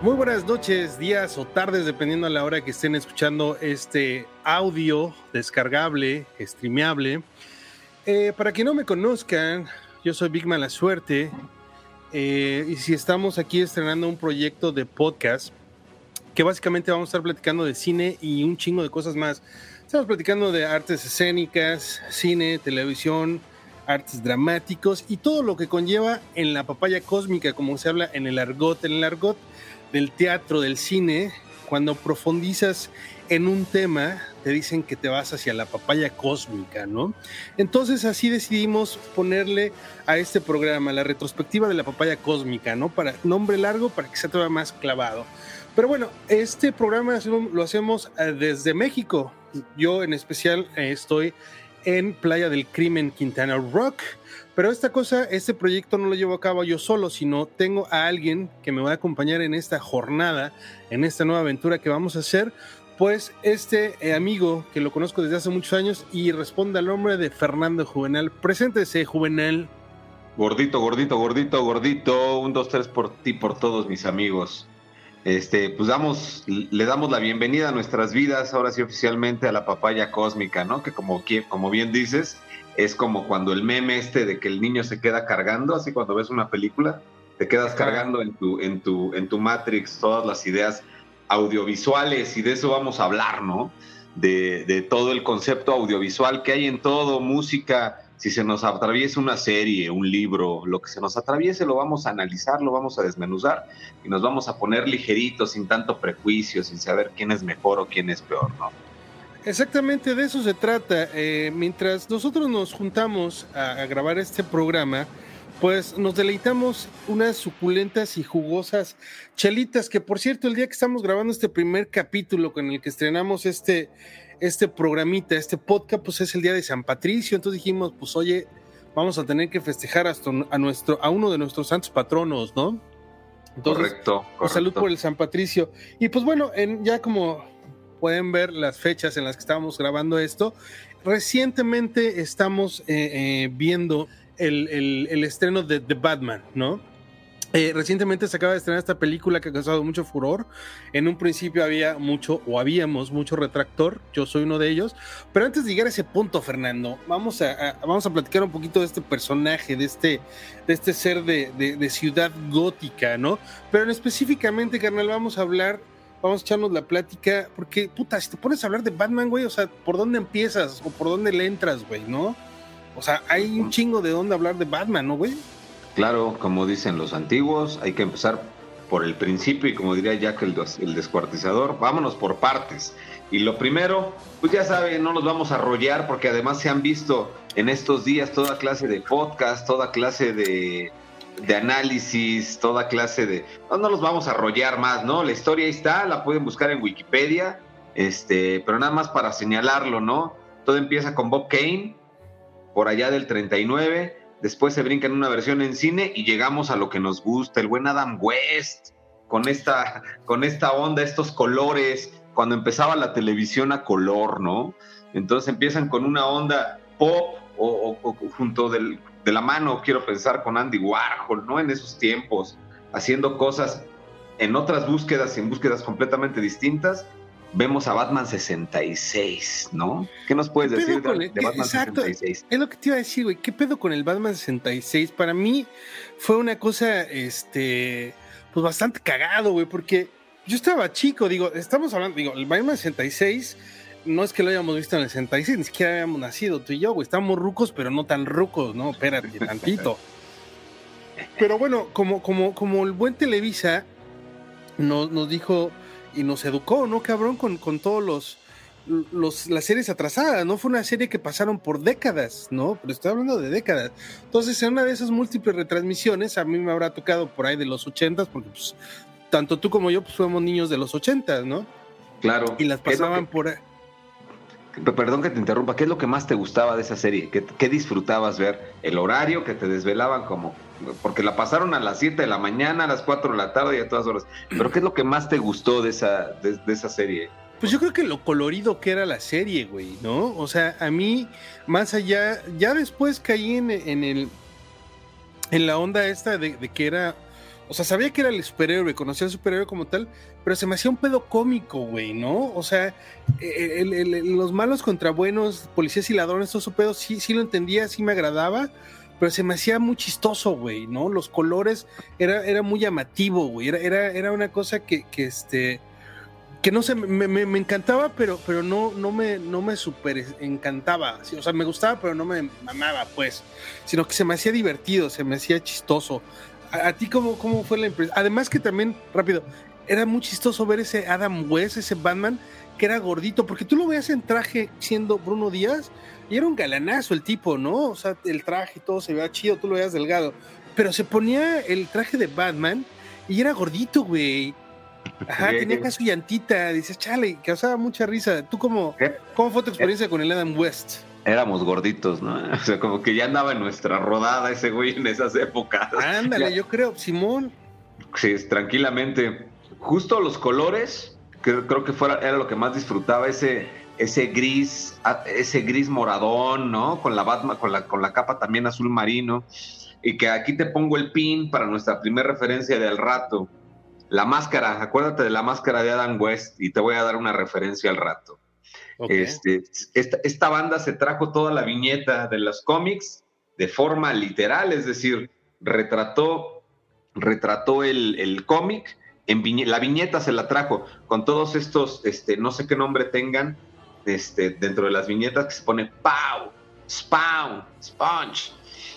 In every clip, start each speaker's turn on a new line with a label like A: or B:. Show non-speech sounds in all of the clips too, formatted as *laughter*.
A: Muy buenas noches, días o tardes, dependiendo a la hora que estén escuchando este audio descargable, streameable. Eh, para que no me conozcan, yo soy Big La Suerte. Eh, y si estamos aquí estrenando un proyecto de podcast, que básicamente vamos a estar platicando de cine y un chingo de cosas más. Estamos platicando de artes escénicas, cine, televisión, artes dramáticos y todo lo que conlleva en la papaya cósmica, como se habla en el argot, en el argot del teatro, del cine, cuando profundizas en un tema, te dicen que te vas hacia la papaya cósmica, ¿no? Entonces así decidimos ponerle a este programa la retrospectiva de la papaya cósmica, ¿no? Para nombre largo para que sea todavía más clavado. Pero bueno, este programa lo hacemos eh, desde México. Yo en especial eh, estoy en Playa del Crimen, Quintana Rock. Pero esta cosa, este proyecto no lo llevo a cabo yo solo, sino tengo a alguien que me va a acompañar en esta jornada, en esta nueva aventura que vamos a hacer. Pues este eh, amigo que lo conozco desde hace muchos años y responde al nombre de Fernando Juvenal. Preséntese, Juvenal.
B: Gordito, gordito, gordito, gordito. Un, dos, tres por ti, por todos mis amigos. Este, pues damos, le damos la bienvenida a nuestras vidas, ahora sí oficialmente a la papaya cósmica, ¿no? Que como, como bien dices, es como cuando el meme este de que el niño se queda cargando, así cuando ves una película, te quedas cargando en tu, en tu, en tu Matrix todas las ideas audiovisuales y de eso vamos a hablar, ¿no? De, de todo el concepto audiovisual que hay en todo, música, si se nos atraviesa una serie, un libro, lo que se nos atraviese, lo vamos a analizar, lo vamos a desmenuzar y nos vamos a poner ligeritos, sin tanto prejuicio, sin saber quién es mejor o quién es peor, ¿no?
A: Exactamente de eso se trata. Eh, mientras nosotros nos juntamos a, grabar este programa, pues nos deleitamos unas suculentas y jugosas chelitas, que por cierto, el día que estamos grabando este primer capítulo con el que estrenamos este, este programita, este podcast, pues es el día de San Patricio. Entonces dijimos, pues oye, vamos a tener que festejar hasta a nuestro, a uno de nuestros santos patronos, ¿no?
B: correcto,
A: pues, salud por el San Patricio. Y pues bueno, en, ya como pueden ver las fechas en las que estábamos grabando esto, recientemente estamos eh, eh, viendo el, el, estreno de The Batman, ¿no? Eh, recientemente se acaba de estrenar esta película que ha causado mucho furor. En un principio había mucho, o habíamos mucho retractor, yo soy uno de ellos. Pero antes de llegar a ese punto, Fernando, vamos a, vamos a platicar un poquito de este personaje, de este, de este ser de, de, ciudad gótica, ¿no? Pero específicamente, carnal, vamos a hablar, vamos a echarnos la plática, porque, puta, si te pones a hablar de Batman, güey, o sea, ¿por dónde empiezas o por dónde le entras, güey, no? O sea, hay un chingo de dónde hablar de Batman, ¿no, güey?
B: Claro, como dicen los antiguos, hay que empezar por el principio y como diría Jack el, el descuartizador, vámonos por partes. Y lo primero, pues ya saben, no nos vamos a arrollar porque además se han visto en estos días toda clase de podcast, toda clase de, de análisis, toda clase de... No, no los vamos a arrollar más, ¿no? La historia ahí está, la pueden buscar en Wikipedia, este, pero nada más para señalarlo, ¿no? Todo empieza con Bob Kane, por allá del 39, después se brinca en una versión en cine y llegamos a lo que nos gusta, el buen Adam West, con esta, con esta onda, estos colores, cuando empezaba la televisión a color, ¿no? Entonces empiezan con una onda pop o, junto de la mano, quiero pensar, con Andy Warhol, ¿no? En esos tiempos, haciendo cosas en otras búsquedas, en búsquedas completamente distintas, vemos a Batman 66, ¿no? ¿Qué nos puedes decir de, Batman
A: exacto, 66? Es lo que te iba a decir, güey. ¿Qué pedo con el Batman 66? Para mí fue una cosa, este, pues bastante cagado, güey, porque yo estaba chico, digo, estamos hablando, digo, el Batman 66 no es que lo hayamos visto en el 66, ni siquiera habíamos nacido tú y yo, güey. Estamos rucos, pero no tan rucos, ¿no? Espérate, *laughs* tantito. Pero bueno, como, como, como el buen Televisa nos, nos dijo y nos educó, ¿no, cabrón? Con, con todos los, los, las series atrasadas, ¿no? Fue una serie que pasaron por décadas, ¿no? Pero estoy hablando de décadas. Entonces, en una de esas múltiples retransmisiones, a mí me habrá tocado por ahí de los ochentas, porque pues, tanto tú como yo pues fuimos niños de los ochentas, ¿no?
B: Claro.
A: Y las pasaban por.
B: Perdón que te interrumpa, ¿qué es lo que más te gustaba de esa serie? ¿Qué, ¿Qué, disfrutabas ver? ¿El horario que te desvelaban como porque la pasaron a las 7 de la mañana, a las 4 de la tarde y a todas horas. Pero ¿qué es lo que más te gustó de esa, de, esa serie?
A: Pues yo creo que lo colorido que era la serie, güey, ¿no? O sea, a mí, más allá, ya después caí en, el en la onda esta de, que era O sea, sabía que era el superhéroe, conocía al superhéroe como tal, pero se me hacía un pedo cómico, güey, ¿no? O sea, e, los malos contra buenos, policías y ladrones, todo su pedo, sí, sí lo entendía, sí me agradaba, pero se me hacía muy chistoso, güey, ¿no? Los colores, era, era muy llamativo, güey, era, era, era una cosa que, que este que no sé, me, me, encantaba, pero, pero no, no, me, no me super encantaba. o sea, me gustaba, pero no me mamaba, pues. Sino que se me hacía divertido, se me hacía chistoso. ¿A, ti cómo, cómo fue la impresión? Además que también, rápido, era muy chistoso ver ese Adam West, ese Batman, que era gordito, porque tú lo veías en traje siendo Bruno Díaz, y era un galanazo el tipo, ¿no? O sea, el traje y todo se veía chido, tú lo veías delgado. Pero se ponía el traje de Batman y era gordito, güey Ajá, tenía acá su llantita, dices, chale, causaba mucha risa. ¿Tú cómo, cómo fue tu experiencia con el Adam West?
B: Éramos gorditos, ¿no? *laughs* O sea, como que ya andaba en nuestra rodada ese güey en esas épocas.
A: Ándale, yo creo, Simón.
B: Sí, tranquilamente. Justo los colores, que creo que fuera, era lo que más disfrutaba, ese, ese gris, ese gris moradón, ¿no? Con la Batman, con la, con la capa también azul marino. Y que aquí te pongo el pin para nuestra primera referencia del rato la máscara, acuérdate de la máscara de Adam West y te voy a dar una referencia al rato. Este, esta, banda se trajo toda la viñeta de los cómics de forma literal, es decir, retrató, retrató el, cómic, en la viñeta se la trajo con todos estos, este, no sé qué nombre tengan, este, dentro de las viñetas que se pone POW, SPAWN, SPONGE.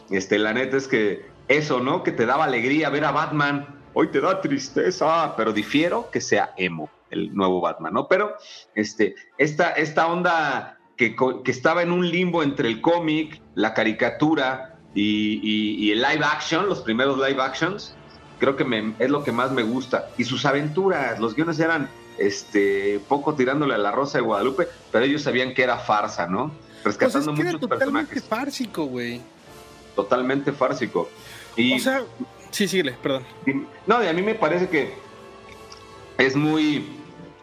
B: Este, la neta es que eso, ¿no? Que te daba alegría ver a Batman hoy te da tristeza, pero difiero que sea emo, el nuevo Batman, ¿no? Pero este, esta, esta onda que, estaba en un limbo entre el cómic, la caricatura y, el live action, los primeros live actions, creo que es lo que más me gusta. Y sus aventuras, los guiones eran este, poco tirándole a la Rosa de Guadalupe, pero ellos sabían que era farsa, ¿no?
A: Rescatando pues es que era totalmente fársico, güey.
B: Totalmente fársico. Y,
A: o sea, Sí, síguele, perdón.
B: No, y a mí me parece que es muy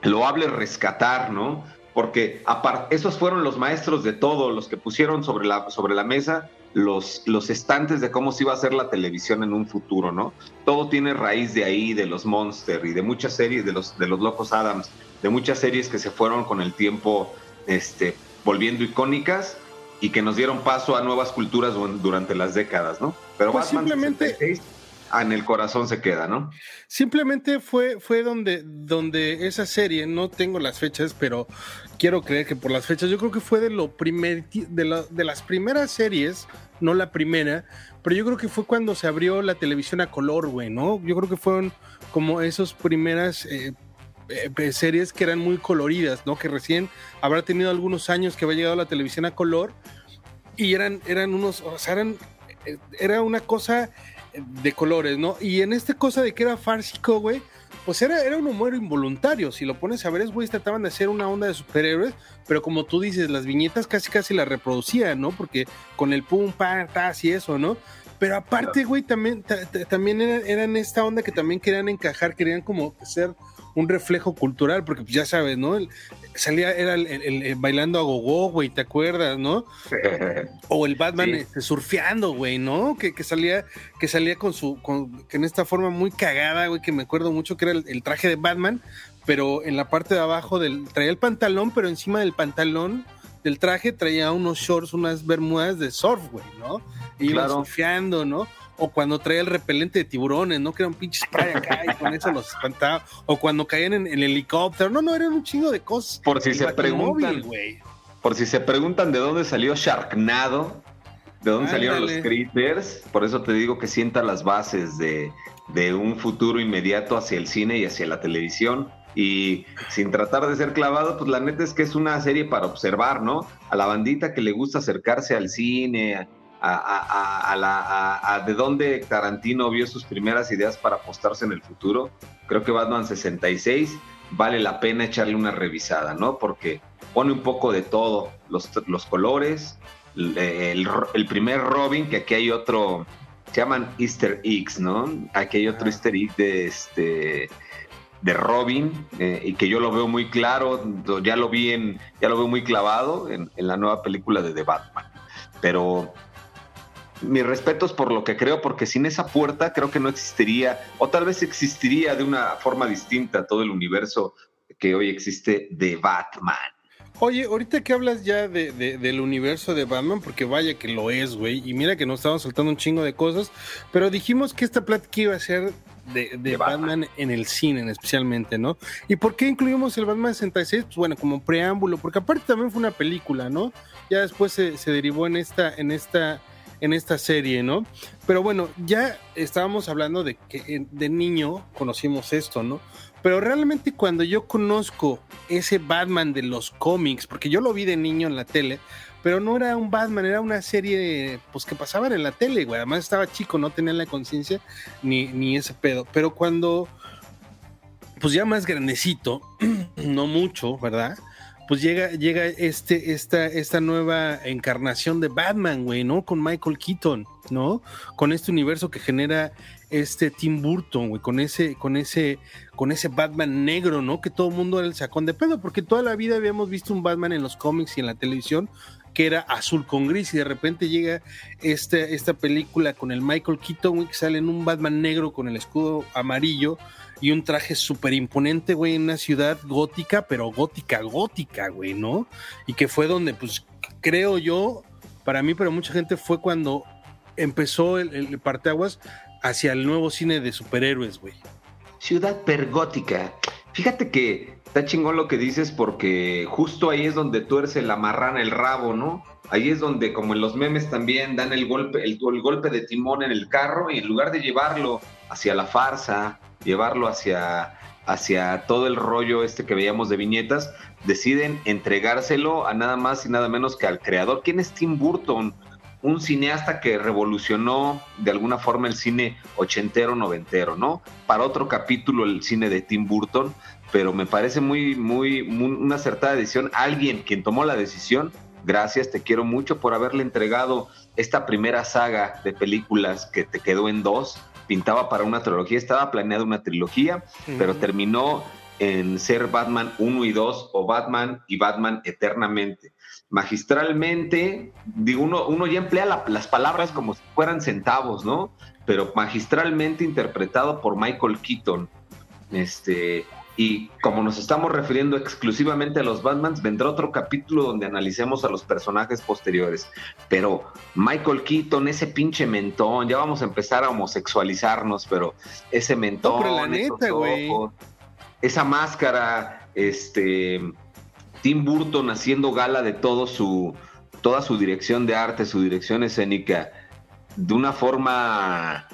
B: loable rescatar, ¿no? Porque esos fueron los maestros de todo, los que pusieron sobre la, sobre la mesa los, los estantes de cómo se iba a hacer la televisión en un futuro, ¿no? Todo tiene raíz de ahí, de los Monster y de muchas series, de los, de los Locos Adams, de muchas series que se fueron con el tiempo este, volviendo icónicas y que nos dieron paso a nuevas culturas durante las décadas, ¿no?
A: Pero pues simplemente
B: en el corazón se queda, ¿no?
A: Simplemente fue, fue donde, donde esa serie, no tengo las fechas, pero quiero creer que por las fechas, yo creo que fue de lo primer, de, de las primeras series, no la primera, pero yo creo que fue cuando se abrió la televisión a color, güey, ¿no? Yo creo que fueron como esas primeras eh, eh, series que eran muy coloridas, ¿no? Que recién habrá tenido algunos años que había llegado la televisión a color y eran, eran unos, o sea, eran, eh, era una cosa de colores, ¿no? Y en esta cosa de que era fársico, güey, pues era, era un humor involuntario. Si lo pones a ver, es, güey, trataban de hacer una onda de superhéroes, pero como tú dices, las viñetas casi casi la reproducían, ¿no? Porque con el pum, pam, tas y eso, ¿no? Pero aparte, güey, también, también eran, eran, esta onda que también querían encajar, querían como ser un reflejo cultural, porque pues ya sabes, ¿no? salía, era el, bailando a gogo, güey, ¿te acuerdas, no? *laughs* o el Batman este, surfeando, güey, ¿no? Que, salía, que salía con su, con, que en esta forma muy cagada, güey, que me acuerdo mucho que era el, traje de Batman, pero en la parte de abajo del, traía el pantalón, pero encima del pantalón del traje traía unos shorts, unas bermudas de surf, güey, ¿no? Y iba surfeando, ¿no? O cuando traía el repelente de tiburones, ¿no? Que era un pinche spray acá y con eso los espantaba, o cuando caían en el helicóptero, no, no, eran un chingo de cosas.
B: Por si se preguntan, por si se preguntan de dónde salió Sharknado, de dónde salieron los critters, por eso te digo que sienta las bases de, de un futuro inmediato hacia el cine y hacia la televisión. Y sin tratar de ser clavado, pues la neta es que es una serie para observar, ¿no? A la bandita que le gusta acercarse al cine, a, la, a, de dónde Tarantino vio sus primeras ideas para apostarse en el futuro, creo que Batman 66 vale la pena echarle una revisada, ¿no? Porque pone un poco de todo, los, los colores, el, primer Robin, que aquí hay otro, se llaman Easter eggs, ¿no? Aquí hay otro Easter egg de este de Robin eh, y que yo lo veo muy claro, ya lo vi en, ya lo veo muy clavado en, en la nueva película de The Batman. Pero mis respetos por lo que creo, porque sin esa puerta creo que no existiría, o tal vez existiría de una forma distinta todo el universo que hoy existe de Batman.
A: Oye, ahorita que hablas ya de, del universo de Batman, porque vaya que lo es, güey, y mira que nos estamos soltando un chingo de cosas, pero dijimos que esta plática iba a ser de, Batman. en el cine, especialmente, ¿no? ¿Y por qué incluimos el Batman 66? Pues bueno, como preámbulo, porque aparte también fue una película, ¿no? Ya después se, se derivó en esta, en esta en esta serie, ¿no? Pero bueno, ya estábamos hablando de que de niño conocimos esto, ¿no? Pero realmente cuando yo conozco ese Batman de los cómics, porque yo lo vi de niño en la tele, pero no era un Batman, era una serie pues que pasaban en la tele, güey. Además estaba chico, no tenía la conciencia ni, ni ese pedo. Pero cuando, pues ya más grandecito, *clears throat* no mucho, ¿verdad? Pues llega, llega este, esta, esta nueva encarnación de Batman, güey, ¿no? Con Michael Keaton, ¿no? Con este universo que genera este Tim Burton, güey, con ese, con ese, con ese Batman negro, ¿no? Que todo el mundo era el sacón de pedo, porque toda la vida habíamos visto un Batman en los cómics y en la televisión que era azul con gris y de repente llega esta, esta película con el Michael Keaton, güey, que sale en un Batman negro con el escudo amarillo, y un traje súper imponente, güey, en una ciudad gótica, pero gótica, gótica, güey, ¿no? Y que fue donde, pues, creo yo, para mí, pero mucha gente fue cuando empezó el, el parteaguas hacia el nuevo cine de superhéroes, güey.
B: Ciudad pergótica. Fíjate que está chingón lo que dices porque justo ahí es donde tuerce la marrana el rabo, ¿no? Ahí es donde, como en los memes también, dan el golpe, el, el golpe de timón en el carro y en lugar de llevarlo hacia la farsa, llevarlo hacia, hacia todo el rollo este que veíamos de viñetas, deciden entregárselo a nada más y nada menos que al creador. ¿Quién es Tim Burton? Un cineasta que revolucionó de alguna forma el cine ochentero, noventero, ¿no? Para otro capítulo el cine de Tim Burton, pero me parece muy, muy, muy una acertada decisión. Alguien quien tomó la decisión, gracias, te quiero mucho por haberle entregado esta primera saga de películas que te quedó en dos, pintaba para una trilogía, estaba planeada una trilogía, pero terminó en ser Batman 1 y 2 o Batman y Batman eternamente. Magistralmente, digo, uno, uno ya emplea las palabras como si fueran centavos, ¿no? Pero magistralmente interpretado por Michael Keaton. Este, y como nos estamos refiriendo exclusivamente a los Batmans, vendrá otro capítulo donde analicemos a los personajes posteriores. Pero Michael Keaton, ese pinche mentón, ya vamos a empezar a homosexualizarnos, pero ese mentón, esa máscara, este Tim Burton haciendo gala de todo su, toda su dirección de arte, su dirección escénica, de una forma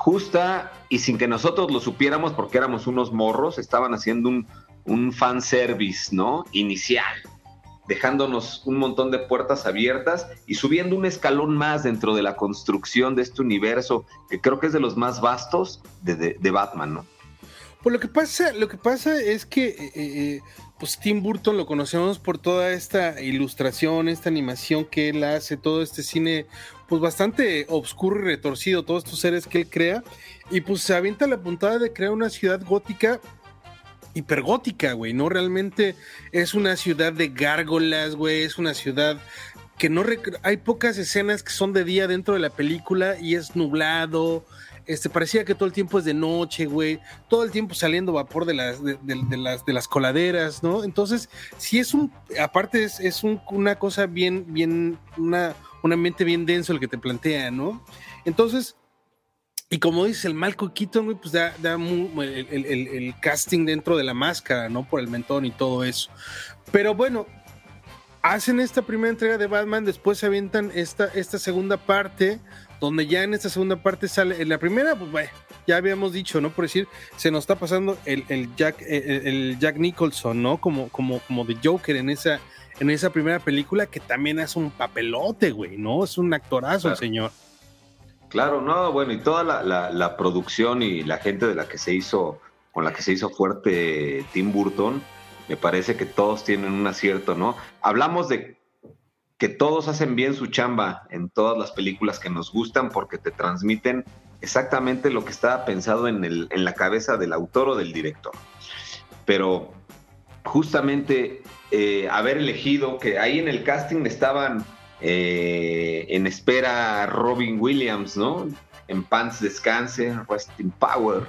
B: justa y sin que nosotros lo supiéramos porque éramos unos morros, estaban haciendo un, un fanservice, ¿no? Inicial, dejándonos un montón de puertas abiertas y subiendo un escalón más dentro de la construcción de este universo, que creo que es de los más vastos de, Batman, ¿no?
A: Pues lo que pasa, lo que pasa es que eh, eh, pues Tim Burton lo conocemos por toda esta ilustración, esta animación que él hace, todo este cine pues bastante oscuro y retorcido, todos estos seres que él crea, y pues se avienta la puntada de crear una ciudad gótica hipergótica, güey, ¿no? Realmente es una ciudad de gárgolas, güey, es una ciudad que no... Hay pocas escenas que son de día dentro de la película y es nublado, este, parecía que todo el tiempo es de noche, güey. Todo el tiempo saliendo vapor de las, de, las, de las coladeras, ¿no? Entonces, si es un, aparte es, es una cosa bien, bien, una, un ambiente bien denso el que te plantea, ¿no? Entonces, y como dice el Malco Keaton, pues da, da el, casting dentro de la máscara, ¿no? Por el mentón y todo eso. Pero bueno, hacen esta primera entrega de Batman, después se avientan esta, esta segunda parte, donde ya en esta segunda parte sale, en la primera, pues ya habíamos dicho, ¿no? Por decir, se nos está pasando el, Jack, el, Jack Nicholson, ¿no? Como, como, como de Joker en esa, en esa primera película, que también hace un papelote, güey, ¿no? Es un actorazo el señor.
B: Claro, no, bueno, y toda la, la, producción y la gente de la que se hizo, con la que se hizo fuerte Tim Burton, me parece que todos tienen un acierto, ¿no? Hablamos de que todos hacen bien su chamba en todas las películas que nos gustan porque te transmiten exactamente lo que estaba pensado en, el, en la cabeza del autor o del director. Pero justamente eh, haber elegido que ahí en el casting estaban eh, en espera Robin Williams, ¿no? En pants descanse, rest in power,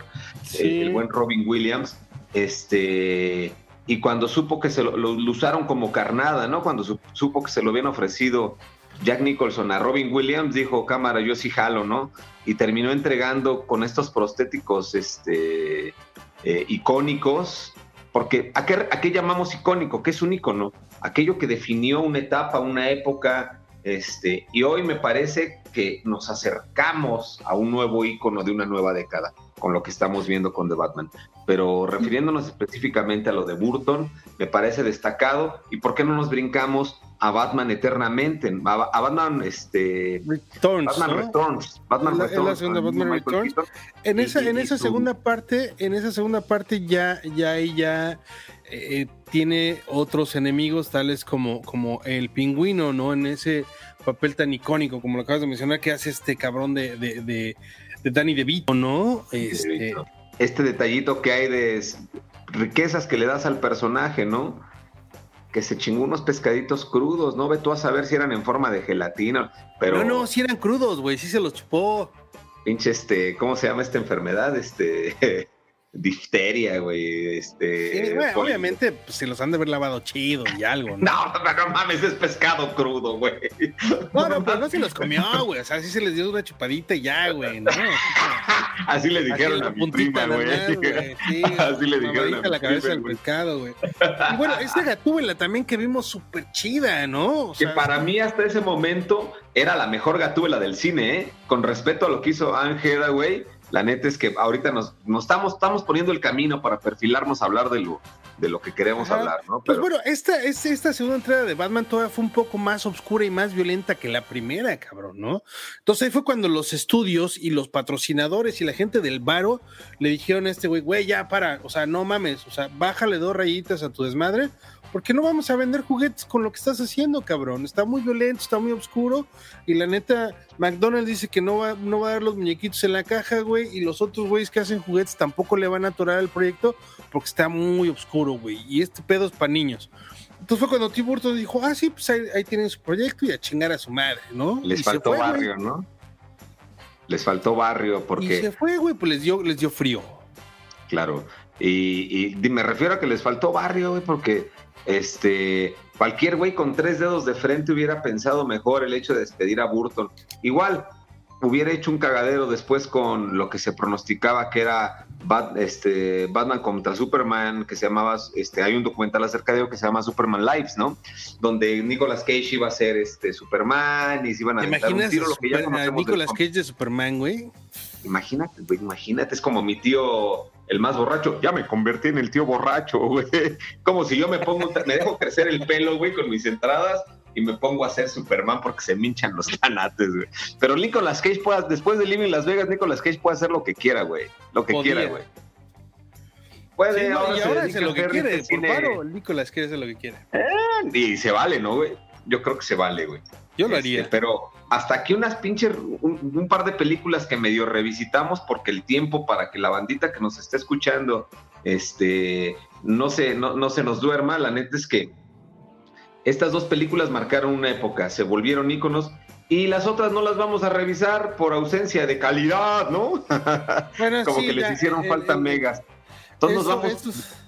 B: el buen Robin Williams, este, y cuando supo que se lo, usaron como carnada, ¿no? Cuando supo que se lo habían ofrecido Jack Nicholson a Robin Williams, dijo, cámara, yo sí jalo, ¿no? Y terminó entregando con estos prostéticos, este, eh, icónicos, porque ¿a qué, llamamos icónico? ¿Qué es un icono? Aquello que definió una etapa, una época, este, y hoy me parece que nos acercamos a un nuevo icono de una nueva década con lo que estamos viendo con The Batman. Pero refiriéndonos específicamente a lo de Burton, me parece destacado. ¿Y por qué no nos brincamos a Batman eternamente? A, Batman, este.
A: Returns.
B: Batman Returns.
A: Batman Returns. la segunda Batman Returns. En esa, en esa segunda parte, en esa segunda parte ya, ya, ya eh, tiene otros enemigos, tales como, como el pingüino, ¿no? En ese papel tan icónico, como lo acabas de mencionar, que hace este cabrón de, de, de, de Danny DeVito, ¿no?
B: Este... este detallito que hay de riquezas que le das al personaje, ¿no? Que se chingó unos pescaditos crudos, ¿no? Ve tú a saber si eran en forma de gelatina, pero...
A: No, no, si eran crudos, güey, sí se los chupó.
B: Pinche, este, ¿cómo se llama esta enfermedad? Este... *laughs* difteria, güey. Este,
A: obviamente pues, se los han de haber lavado chido y algo, *laughs*
B: ¿no? No, no, mames, es pescado crudo, güey.
A: No, no, pero no se los comió, güey. O sea, sí se les dio una chupadita y ya, güey, ¿no? *laughs*
B: Así le dijeron a mi prima, güey. *laughs* Sí, Así le dijeron a
A: la cabeza del pescado, güey. Y bueno, esa gatúbela también que vimos súper chida, ¿no?
B: que para mí hasta ese momento era la mejor gatúbela del cine, ¿eh? Con respeto a lo que hizo Ángela, güey la neta es que ahorita nos, nos estamos, estamos poniendo el camino para perfilarnos a hablar de lo, de lo que queremos hablar, ¿no?
A: Pues bueno, esta, esta segunda entrega de Batman todavía fue un poco más oscura y más violenta que la primera, cabrón, ¿no? Entonces ahí fue cuando los estudios y los patrocinadores y la gente del baro le dijeron a este güey, güey, ya para, o sea, no mames, o sea, bájale dos rayitas a tu desmadre porque no vamos a vender juguetes con lo que estás haciendo, cabrón? Está muy violento, está muy oscuro. Y la neta, McDonald's dice que no va, no va a dar los muñequitos en la caja, güey. Y los otros güeyes que hacen juguetes tampoco le van a atorar el proyecto porque está muy oscuro, güey. Y este pedo es para niños. Entonces fue cuando Tim Burton dijo, ah, sí, pues ahí, tienen su proyecto y a chingar a su madre, ¿no?
B: Les faltó barrio, ¿no? Les faltó barrio porque... Y
A: se fue, güey, pues les dio, les dio frío.
B: Claro. Y, y me refiero a que les faltó barrio, güey, porque este, cualquier güey con tres dedos de frente hubiera pensado mejor el hecho de despedir a Burton. Igual, hubiera hecho un cagadero después con lo que se pronosticaba que era este, Batman contra Superman, que se llamaba, este, hay un documental acerca de ello que se llama Superman Lives, ¿no? Donde Nicolas Cage iba a ser este Superman y se iban a
A: dar un tiro, lo que ya conocemos. Nicolas Cage de Superman, güey.
B: Imagínate, güey, imagínate, es como mi tío el más borracho, ya me convertí en el tío borracho, güey. *laughs* Como si yo me pongo, me dejo crecer el pelo, güey, con mis entradas y me pongo a ser Superman porque se me hinchan los tanates, güey. Pero Nicolas Cage puede, después de Living Las Vegas, Nicolas Cage puede hacer lo que quiera, güey. Lo que quiera, güey.
A: Puede, ahora y ahora hace lo que quiere, por paro, Nicolas Cage hace lo que quiere.
B: Eh, y se vale, ¿no, güey? Yo creo que se vale, güey.
A: Yo lo haría.
B: Este, pero hasta aquí unas pinches, un, par de películas que medio revisitamos porque el tiempo para que la bandita que nos esté escuchando este, no, se, no, se nos duerma, la neta es que estas dos películas marcaron una época, se volvieron íconos y las otras no las vamos a revisar por ausencia de calidad, ¿no? *laughs* Como que les hicieron falta megas. Entonces nos vamos...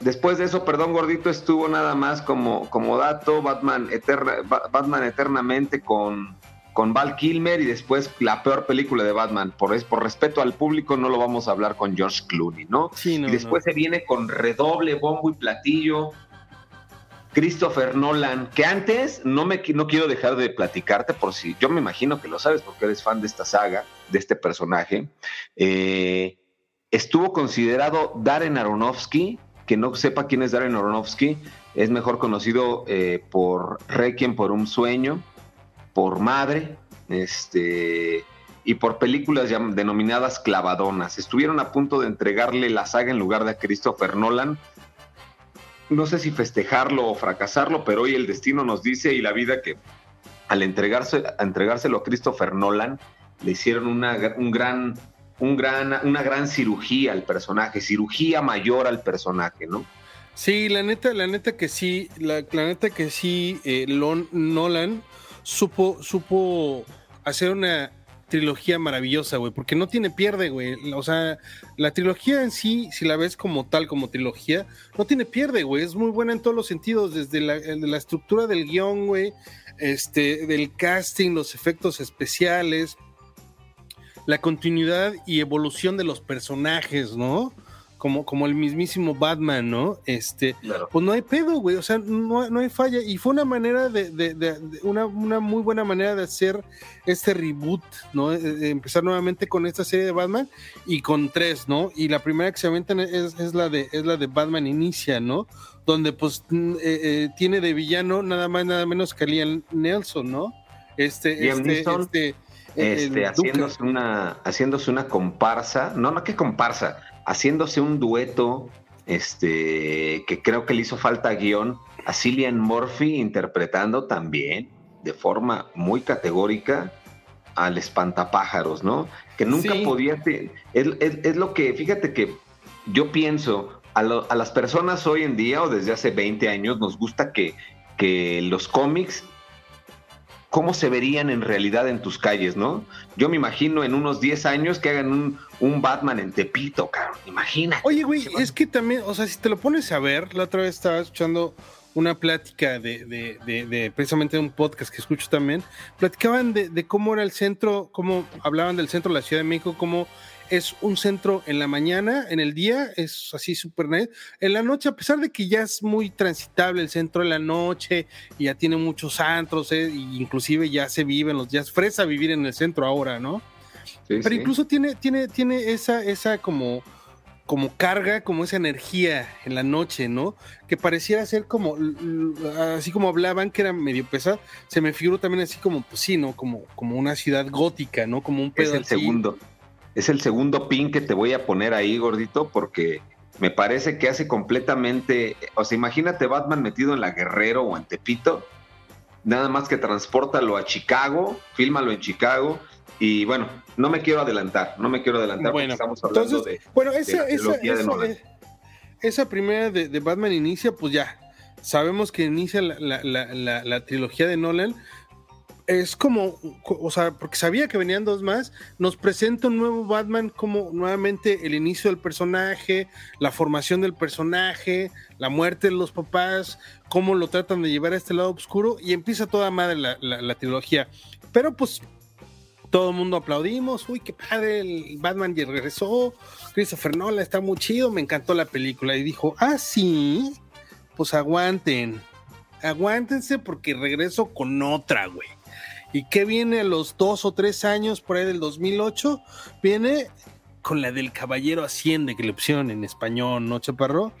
B: Después de eso, perdón, gordito, estuvo nada más como, como dato Batman, eterna, Batman Eternamente con, con Val Kilmer y después la peor película de Batman. Por, por respeto al público no lo vamos a hablar con George Clooney, ¿no? y después se viene con redoble, bombo y platillo. Christopher Nolan, que antes no me no quiero dejar de platicarte por si yo me imagino que lo sabes porque eres fan de esta saga, de este personaje. Eh, estuvo considerado Darren Aronofsky que no sepa quién es Darren Aronofsky, es mejor conocido eh, por Requiem por un sueño, por Madre, este, y por películas denominadas clavadonas. Estuvieron a punto de entregarle la saga en lugar de a Christopher Nolan. No sé si festejarlo o fracasarlo, pero hoy el destino nos dice y la vida que al entregarse, entregárselo a Christopher Nolan, le hicieron una, un gran un gran, una gran cirugía al personaje, cirugía mayor al personaje, ¿no?
A: Sí, la neta, la neta que sí, la, neta que sí, eh, Nolan supo, supo hacer una trilogía maravillosa, güey, porque no tiene pierde, güey. O sea, la trilogía en sí, si la ves como tal, como trilogía, no tiene pierde, güey. Es muy buena en todos los sentidos, desde la, la estructura del guion, güey, este, del casting, los efectos especiales, la continuidad y evolución de los personajes, ¿no? como, como el mismísimo Batman, ¿no? Este, pues no hay pedo, güey, o sea, no, no, hay falla. Y fue una manera de, de, de, una, una, muy buena manera de hacer este reboot, ¿no? empezar nuevamente con esta serie de Batman y con tres, ¿no? Y la primera que se aventan es, es la de es la de Batman Inicia, ¿no? Donde pues eh, eh, tiene de villano nada más nada menos que Liam Nelson, ¿no? Este, este, este,
B: este haciéndose una haciéndose una comparsa, no, no que comparsa, haciéndose un dueto, este, que creo que le hizo falta guion, a Cillian Murphy interpretando también de forma muy categórica al espantapájaros, ¿no? Que nunca podía... Es, es, lo que, fíjate que yo pienso, a, a, las personas hoy en día o desde hace 20 años nos gusta que, que los cómics cómo se verían en realidad en tus calles, ¿no? Yo me imagino en unos 10 años que hagan un, un Batman en Tepito, cabrón, imagina.
A: Oye, güey, es que también, o sea, si te lo pones a ver, la otra vez estaba escuchando una plática de, de, de, de precisamente un podcast que escucho también, platicaban de, de cómo era el centro, cómo hablaban del centro de la Ciudad de México, cómo es un centro en la mañana, en el día es así súper nice. En la noche, a pesar de que ya es muy transitable el centro en la noche y ya tiene muchos antros, eh, inclusive ya se viven los días, fresa vivir en el centro ahora, ¿no? Pero incluso tiene, tiene, tiene esa, esa como, como carga, como esa energía en la noche, ¿no? Que pareciera ser como, así como hablaban que era medio pesado, se me figuró también así como, pues sí, ¿no? Como, como una ciudad gótica, ¿no? Como un
B: pedo. Es el segundo es el segundo pin que te voy a poner ahí, gordito, porque me parece que hace completamente, o sea, imagínate Batman metido en la Guerrero o en Tepito, nada más que transportalo a Chicago, fílmalo en Chicago, y bueno, no me quiero adelantar, no me quiero adelantar
A: bueno, porque estamos hablando de. Bueno, esa, esa, esa, primera de, Batman inicia, pues ya. Sabemos que inicia la, la, la trilogía de Nolan es como, o sea, porque sabía que venían dos más, nos presenta un nuevo Batman como nuevamente el inicio del personaje, la formación del personaje, la muerte de los papás, cómo lo tratan de llevar a este lado oscuro y empieza toda madre la, la, trilogía. Pero pues todo el mundo aplaudimos, uy, qué padre, el Batman ya regresó, Christopher Nolan está muy chido, me encantó la película y dijo, ah, sí, pues aguanten, aguántense porque regreso con otra, güey. ¿Y qué viene a los dos o tres años por ahí del 2008? Viene con la del Caballero Asciende, que le pusieron en español, ¿no, Chaparro?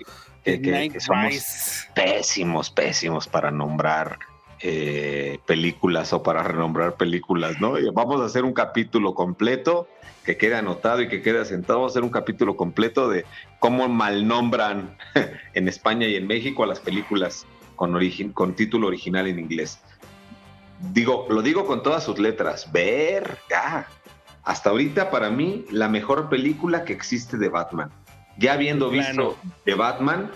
B: Que, somos pésimos, pésimos para nombrar eh, películas o para renombrar películas, ¿no? Vamos a hacer un capítulo completo que quede anotado y que quede asentado. Vamos a hacer un capítulo completo de cómo malnombran *laughs* en España y en México a las películas con, con título original en inglés digo, lo digo con todas sus letras, ver, ya. Hasta ahorita para mí la mejor película que existe de Batman. Ya habiendo visto de Batman,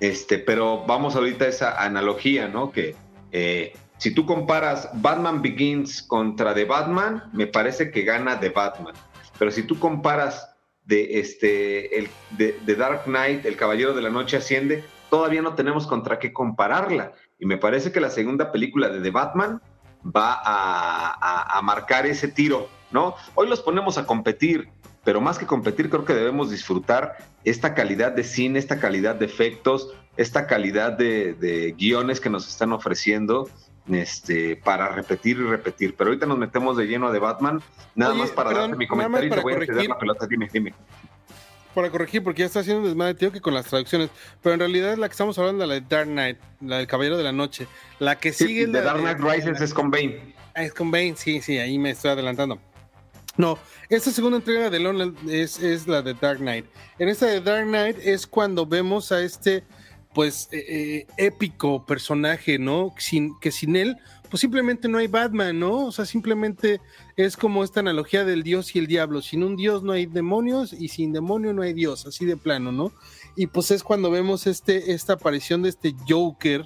B: este, pero vamos ahorita a esa analogía, ¿no? Que eh, si tú comparas Batman Begins contra The Batman, me parece que gana The Batman. Pero si tú comparas de este el de, de, Dark Knight, El Caballero de la Noche asciende, todavía no tenemos contra qué compararla. Y me parece que la segunda película de The Batman va a, marcar ese tiro, ¿no? Hoy los ponemos a competir, pero más que competir creo que debemos disfrutar esta calidad de cine, esta calidad de efectos, esta calidad de, guiones que nos están ofreciendo este, para repetir y repetir. Pero ahorita nos metemos de lleno de Batman, nada más para darte mi comentario y te voy a ceder la pelota, dime, dime
A: para corregir, porque ya está haciendo un desmadre, tío, que con las traducciones. Pero en realidad la que estamos hablando es la de Dark Knight, la del Caballero de la Noche. La que sigue.
B: de Dark Knight Rises es con Bane.
A: Ah, es con Bane, sí, sí, ahí me estoy adelantando. No, esta segunda entrega de Lone es, es la de Dark Knight. En esta de Dark Knight es cuando vemos a este, pues, eh, eh, épico personaje, ¿no? Sin, que sin él pues simplemente no hay Batman, ¿no? O sea, simplemente es como esta analogía del Dios y el diablo. Sin un Dios no hay demonios y sin demonio no hay Dios, así de plano, ¿no? Y pues es cuando vemos este, esta aparición de este Joker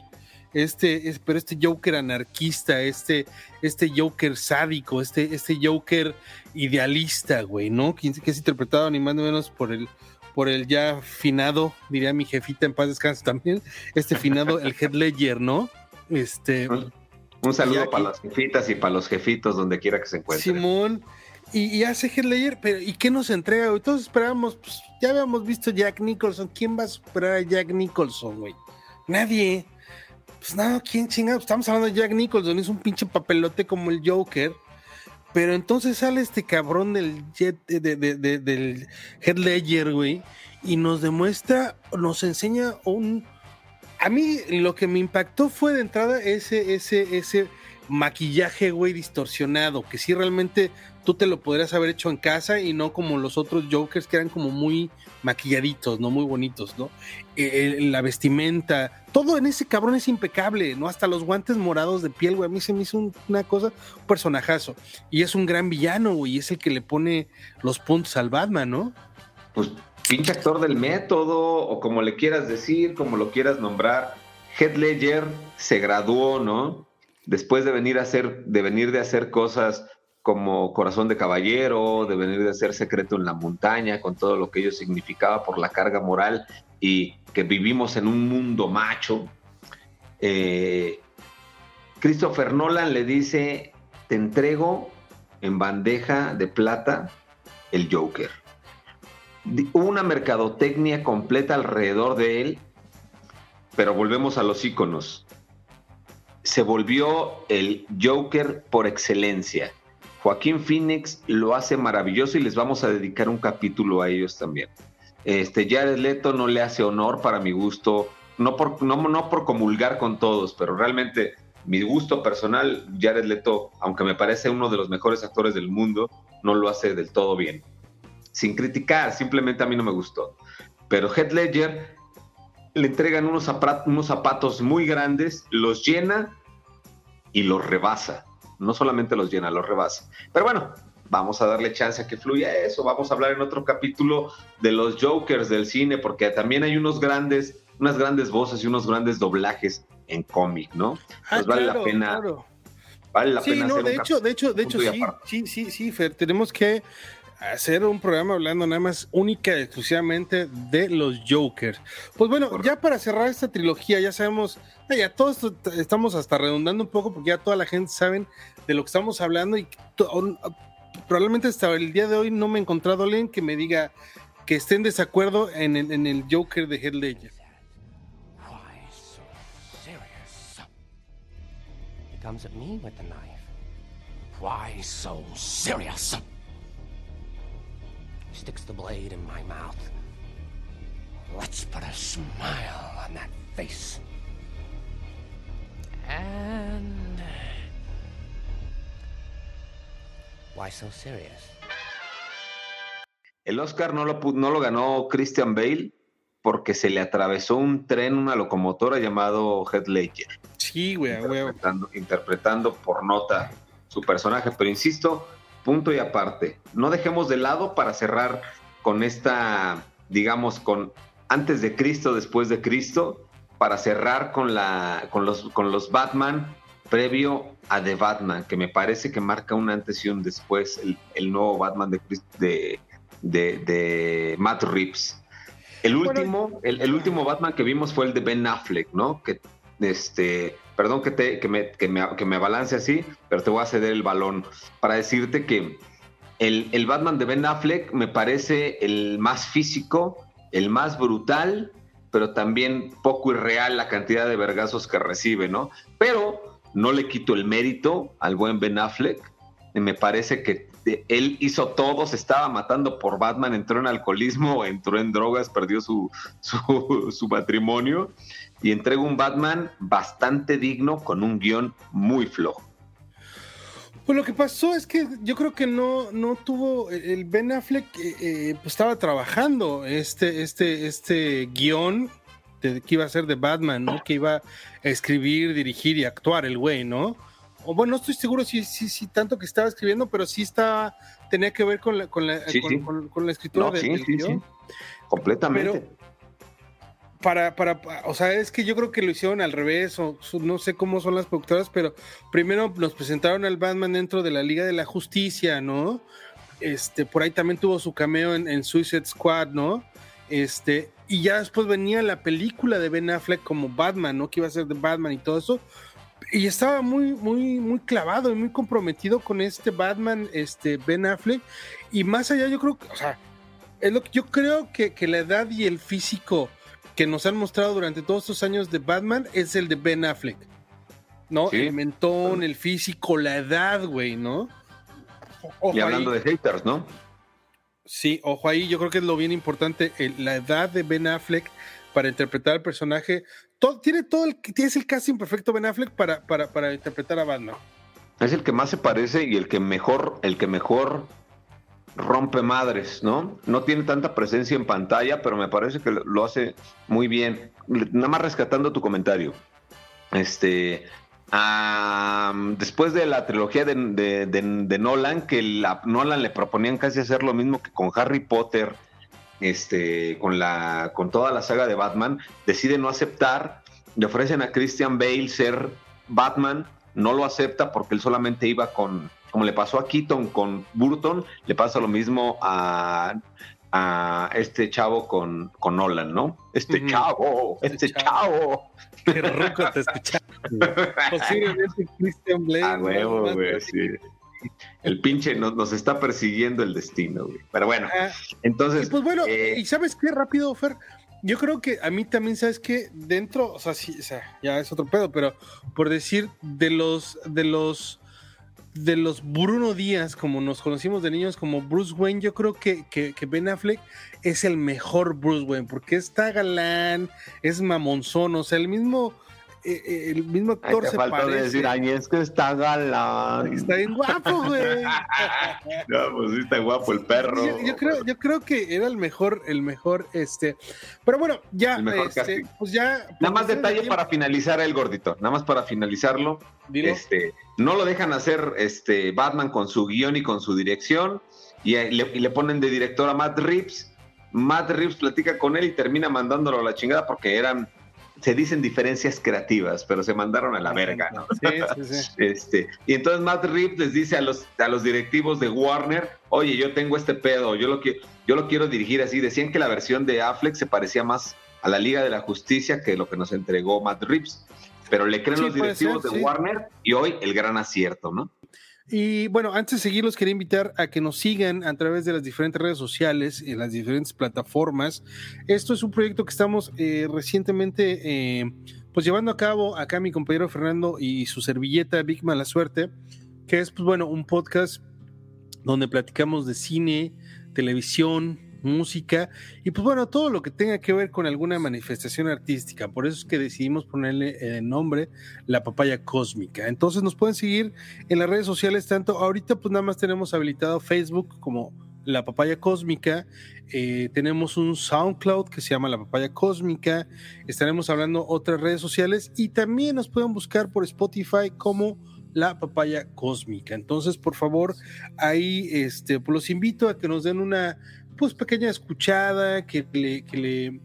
A: este, pero este Joker anarquista, este, este Joker sádico, este, este Joker idealista, güey, ¿no? Que, es interpretado ni más ni menos por el, por el ya finado, diría mi jefita en paz descanse también, este finado, el Head Ledger, ¿no? Este.
B: Un saludo para las jefitas y para los jefitos donde quiera que se encuentren.
A: Simón. Y, hace Headlayer, pero ¿y qué nos entrega? Güey? Todos esperábamos, pues ya habíamos visto Jack Nicholson. ¿Quién va a superar a Jack Nicholson, güey? Nadie. Pues nada, ¿quién chingado? Estamos hablando de Jack Nicholson, es un pinche papelote como el Joker. Pero entonces sale este cabrón del jet, de, de, del Head Ledger, güey, y nos demuestra, nos enseña un. A mí lo que me impactó fue de entrada ese, ese, ese maquillaje, güey, distorsionado, que sí realmente tú te lo podrías haber hecho en casa y no como los otros Jokers que eran como muy maquilladitos, ¿no? Muy bonitos, ¿no? Eh, la vestimenta, todo en ese cabrón es impecable, ¿no? Hasta los guantes morados de piel, güey, a mí se me hizo una cosa, un personajazo. Y es un gran villano, güey, y es el que le pone los puntos al Batman, ¿no?
B: Pues pinche actor del método, o como le quieras decir, como lo quieras nombrar. Head Ledger se graduó, ¿no? Después de venir a hacer, de venir de hacer cosas como Corazón de Caballero, de venir de ser secreto en la montaña, con todo lo que ello significaba por la carga moral y que vivimos en un mundo macho. Eh, Christopher Nolan le dice, te entrego en bandeja de plata el Joker. Hubo una mercadotecnia completa alrededor de él, pero volvemos a los iconos. Se volvió el Joker por excelencia Joaquín Phoenix lo hace maravilloso y les vamos a dedicar un capítulo a ellos también. Este, Jared Leto no le hace honor para mi gusto, no por, no por comulgar con todos, pero realmente mi gusto personal, Jared Leto, aunque me parece uno de los mejores actores del mundo, no lo hace del todo bien. Sin criticar, simplemente a mí no me gustó. Pero Head Ledger le entregan unos unos zapatos muy grandes, los llena y los rebasa no solamente los llena, los rebasa. Pero bueno, vamos a darle chance a que fluya eso. Vamos a hablar en otro capítulo de los Jokers del cine, porque también hay unos grandes, unas grandes voces y unos grandes doblajes en cómic, ¿no?
A: Ah, vale la pena. Vale la pena. No, de, hecho, de hecho, de hecho, sí, sí, sí, sí, Fer, tenemos que hacer un programa hablando nada más única y exclusivamente de los Jokers. Pues bueno, ya para cerrar esta trilogía, ya sabemos, ya todos estamos hasta redundando un poco porque ya toda la gente sabe de lo que estamos hablando y probablemente hasta el día de hoy no me he encontrado alguien que me diga que esté en desacuerdo en el, en el Joker de Heath Ledger. comes at me with the knife. Why so serious? Sticks the blade in my mouth. Let's put a smile on that face. And
B: Why so serious? El Oscar no lo, no lo ganó Christian Bale porque se le atravesó un tren, una locomotora llamado Head Ledger.
A: Sí, güey,
B: interpretando, interpretando por nota su personaje. Pero insisto, punto y aparte. No dejemos de lado para cerrar con esta, digamos, con antes de Cristo, después de Cristo, para cerrar con, la, con, los, con los Batman previo a The Batman, que me parece que marca un antes y un después, el, nuevo Batman de, de, de, Matt Reeves. El último, el, último Batman que vimos fue el de Ben Affleck, ¿no? Que este, perdón que, te, me, que, me, balance así, pero te voy a ceder el balón para decirte que el, Batman de Ben Affleck me parece el más físico, el más brutal, pero también poco irreal la cantidad de vergazos que recibe, ¿no? Pero no le quito el mérito al buen Ben Affleck. Me parece que él hizo todo, se estaba matando por Batman, entró en alcoholismo, *laughs* entró en drogas, perdió su, su, y entrega un Batman bastante digno con un guion muy flojo.
A: Pues lo que pasó es que yo creo que no, no tuvo el Ben Affleck eh, eh, pues estaba trabajando este este este guion que iba a ser de Batman, ¿no? Que iba a escribir, dirigir y actuar el güey, ¿no? O bueno, no estoy seguro si, si, si tanto que estaba escribiendo, pero sí está, tenía que ver con la, con la, con, la escritura
B: de, Completamente.
A: Para, para, o sea, es que yo creo que lo hicieron al revés, o no sé cómo son las productoras, pero primero nos presentaron al Batman dentro de la Liga de la Justicia, ¿no? Este, por ahí también tuvo su cameo en, Suicide Squad, ¿no? Este, y ya después venía la película de Ben Affleck como Batman, ¿no? Que iba a ser de Batman y todo eso. Y estaba muy, muy, muy clavado y muy comprometido con este Batman, este Ben Affleck. Y más allá, yo creo o sea, es lo que yo creo que, que la edad y el físico que nos han mostrado durante todos estos años de Batman es el de Ben Affleck. ¿No? El mentón, el físico, la edad, güey, ¿no?
B: y hablando de haters, ¿no?
A: Sí, ojo ahí, yo creo que es lo bien importante, la edad de Ben Affleck para interpretar al personaje. Todo, tiene todo el, tiene el casting perfecto Ben Affleck para, para, para interpretar a Batman.
B: Es el que más se parece y el que mejor, el que mejor rompe madres, ¿no? No tiene tanta presencia en pantalla, pero me parece que lo hace muy bien. Nada más rescatando tu comentario. Este, después de la trilogía de, Nolan, que la, Nolan le proponían casi hacer lo mismo que con Harry Potter, este, con, la, con toda la saga de Batman, decide no aceptar, le ofrecen a Christian Bale ser Batman, no lo acepta porque él solamente iba con, como le pasó a Keaton con Burton, le pasa lo mismo a, a este chavo con, con Nolan, ¿no? Este chavo, este, este chavo.
A: Qué rico te escuchaba. *laughs* Posiblemente Christian Blake.
B: Ah, huevo, güey, sí. El pinche nos, está persiguiendo el destino, güey. Pero bueno, ah, entonces.
A: Y pues bueno, eh, y sabes qué rápido, Fer. Yo creo que a mí también, ¿sabes qué? Dentro, o sea, sí, o sea, ya es otro pedo, pero por decir, de los, de los de los Bruno Díaz, como nos conocimos de niños como Bruce Wayne, yo creo que, que, Ben Affleck es el mejor Bruce Wayne, porque está galán, es mamonzón, o sea, el mismo, eh, eh, el mismo actor
B: se falta parece. decir, ay, es que está galán.
A: Está bien guapo, güey. *laughs*
B: no, pues sí está guapo el perro.
A: Yo, creo, yo creo que era el mejor, el mejor, este. Pero bueno, ya, este, pues ya.
B: Nada más detalle para finalizar el gordito, nada más para finalizarlo. Este, no lo dejan hacer este Batman con su guion y con su dirección. Y le, y le ponen de director a Matt Reeves. Matt Reeves platica con él y termina mandándolo a la chingada porque eran se dicen diferencias creativas, pero se mandaron a la verga, ¿no? Sí, sí, sí. *laughs* Este, y entonces Matt Reeves les dice a los, a los directivos de Warner, oye, yo tengo este pedo, yo lo, yo lo quiero dirigir así. Decían que la versión de Affleck se parecía más a la Liga de la Justicia que lo que nos entregó Matt Reeves. Pero le creen los directivos de Warner y hoy el gran acierto, ¿no?
A: Y bueno, antes de seguir, los quería invitar a que nos sigan a través de las diferentes redes sociales, en las diferentes plataformas. Esto es un proyecto que estamos eh, recientemente eh, pues llevando a cabo acá mi compañero Fernando y su servilleta Big Mala Suerte, que es pues bueno, un podcast donde platicamos de cine, televisión, música y pues bueno, todo lo que tenga que ver con alguna manifestación artística. Por eso es que decidimos ponerle el nombre La Papaya Cósmica. Entonces nos pueden seguir en las redes sociales, tanto ahorita pues nada más tenemos habilitado Facebook como La Papaya Cósmica. Eh, tenemos un SoundCloud que se llama La Papaya Cósmica. Estaremos hablando otras redes sociales y también nos pueden buscar por Spotify como la papaya cósmica. Entonces, por favor, ahí este, pues los invito a que nos den una pues pequeña escuchada, que le, que le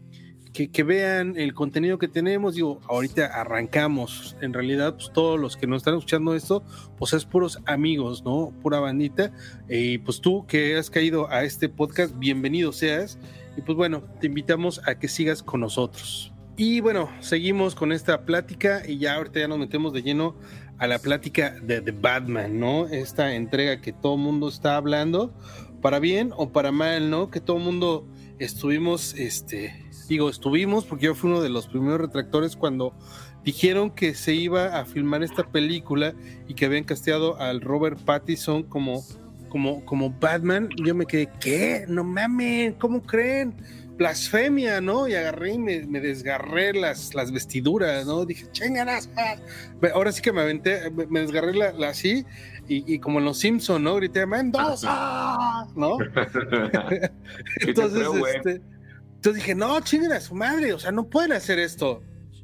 A: que, vean el contenido que tenemos. Digo, ahorita arrancamos. En realidad, pues todos los que nos están escuchando esto, pues es puros amigos, ¿no? Pura bandita. Y pues tú que has caído a este podcast, bienvenido seas. Y pues bueno, te invitamos a que sigas con nosotros. Y bueno, seguimos con esta plática y ya ahorita ya nos metemos de lleno a la plática de The Batman, ¿no? Esta entrega que todo el mundo está hablando para bien o para mal, ¿no? Que todo el mundo estuvimos, este, digo, estuvimos porque yo fui uno de los primeros retractores cuando dijeron que se iba a filmar esta película y que habían casteado al Robert Pattinson como, como, como Batman. Yo me quedé, ¿qué? No mames, ¿cómo creen? Blasfemia, ¿no? Y agarré y me, desgarré las, las vestiduras, ¿no? Dije, chinganas. Ahora sí que me aventé, me desgarré la, la así y, como en los Simpsons, ¿no? Grité Mendoza, ¿no? *laughs* entonces, este, entonces dije, no, chinguen a su madre, o sea, no pueden hacer esto.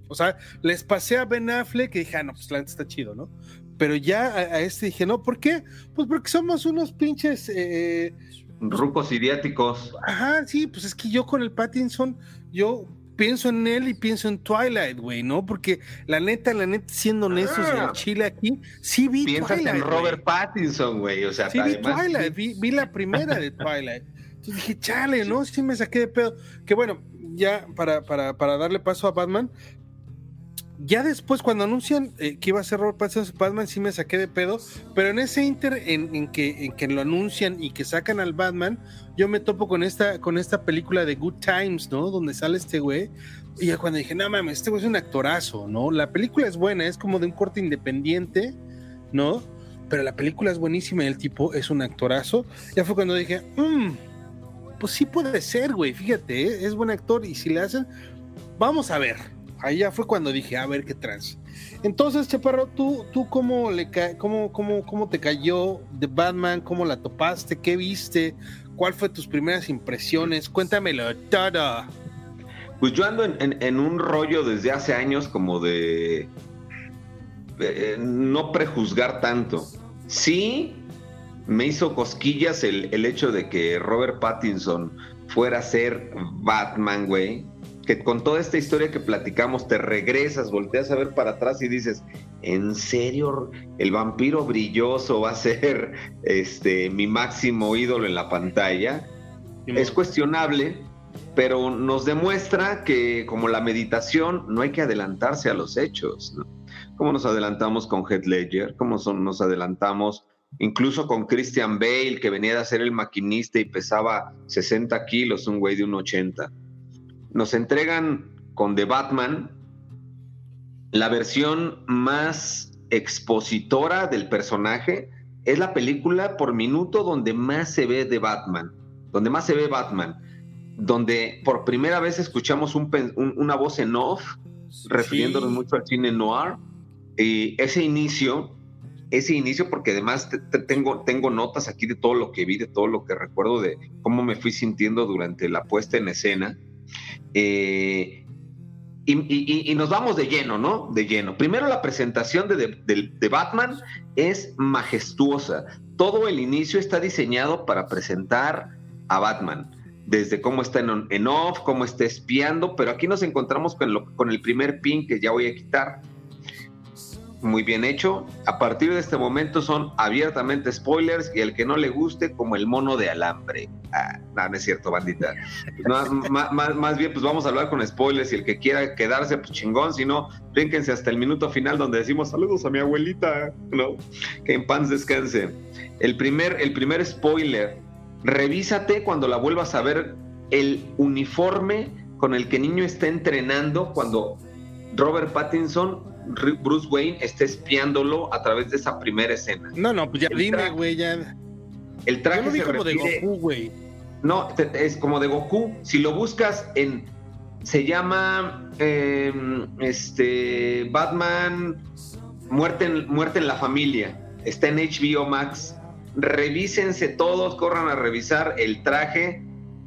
A: O sea, les pasé a Ben Affleck y dije, ah, no, pues la gente está chido, ¿no? Pero ya a, este dije, no, ¿por qué? Pues porque somos unos pinches... Eh,
B: Rucos idiáticos.
A: Ajá, sí, pues es que yo con el Pattinson, yo pienso en él y pienso en Twilight, güey, ¿no? Porque la neta, la neta, siendo honestos, en ah. Chile aquí, sí vi
B: Piensas en Robert Pattinson, güey, o sea,
A: sí vi Twilight, vi, la primera de Twilight. Entonces dije, chale, ¿no? Sí me saqué de pedo. Que bueno, ya para, para, para darle paso a Batman, ya después, cuando anuncian eh, que iba a ser Robert Pattinson Batman, sí me saqué de pedo. Pero en ese inter, en, que, en que lo anuncian y que sacan al Batman, yo me topo con esta, con esta película de Good Times, ¿no? Donde sale este güey. Y ya cuando dije, no mames, este güey es un actorazo, ¿no? La película es buena, es como de un corte independiente, ¿no? Pero la película es buenísima y el tipo es un actorazo. Ya fue cuando dije, mmm, pues sí puede ser, güey, fíjate, ¿eh? es buen actor y si le hacen, vamos a ver Ahí ya fue cuando dije, a ver qué trans. Entonces, Chaparro, ¿tú, tú cómo, le cómo, cómo, cómo te cayó de Batman? ¿Cómo la topaste? ¿Qué viste? ¿Cuál fue tus primeras impresiones? Cuéntamelo todo.
B: Pues yo ando en, un rollo desde hace años como de no prejuzgar tanto. Sí, me hizo cosquillas el, el hecho de que Robert Pattinson fuera a ser Batman, güey que con toda esta historia que platicamos te regresas, volteas a ver para atrás y dices, ¿en serio el vampiro brilloso va a ser este mi máximo ídolo en la pantalla? Es cuestionable, pero nos demuestra que como la meditación no hay que adelantarse a los hechos, ¿no? Como nos adelantamos con Heath Ledger, como nos adelantamos incluso con Christian Bale, que venía de ser el maquinista y pesaba 60 kilos, un güey de un 80 nos entregan con The Batman la versión más expositora del personaje. Es la película por minuto donde más se ve de Batman, donde más se ve Batman, donde por primera vez escuchamos una voz en off, refiriéndonos mucho al cine noir. Y ese inicio, ese inicio, porque además tengo, tengo notas aquí de todo lo que vi, de todo lo que recuerdo, de cómo me fui sintiendo durante la puesta en escena eh, y, nos vamos de lleno, ¿no? De lleno. Primero la presentación de, Batman es majestuosa. Todo el inicio está diseñado para presentar a Batman. Desde cómo está en, off, cómo está espiando, pero aquí nos encontramos con, con el primer pin que ya voy a quitar, muy bien hecho. A partir de este momento son abiertamente spoilers y el que no le guste como el mono de alambre. Ah, no, es cierto, bandita. más, bien, pues vamos a hablar con spoilers y el que quiera quedarse, pues chingón. Si no, brinquense hasta el minuto final donde decimos saludos a mi abuelita, ¿no? Que en paz descanse. El primer, el primer spoiler, revísate cuando la vuelvas a ver el uniforme con el que niño está entrenando cuando Robert Pattinson Bruce Wayne esté espiándolo a través de esa primera escena.
A: No, no, pues ya dime, güey, ya.
B: El traje se como de Goku, güey. No, es como de Goku. Si lo buscas en se llama em, este Batman Muerte en, Muerte en la familia. Está en HBO Max. Revísense todos, corran a revisar el traje.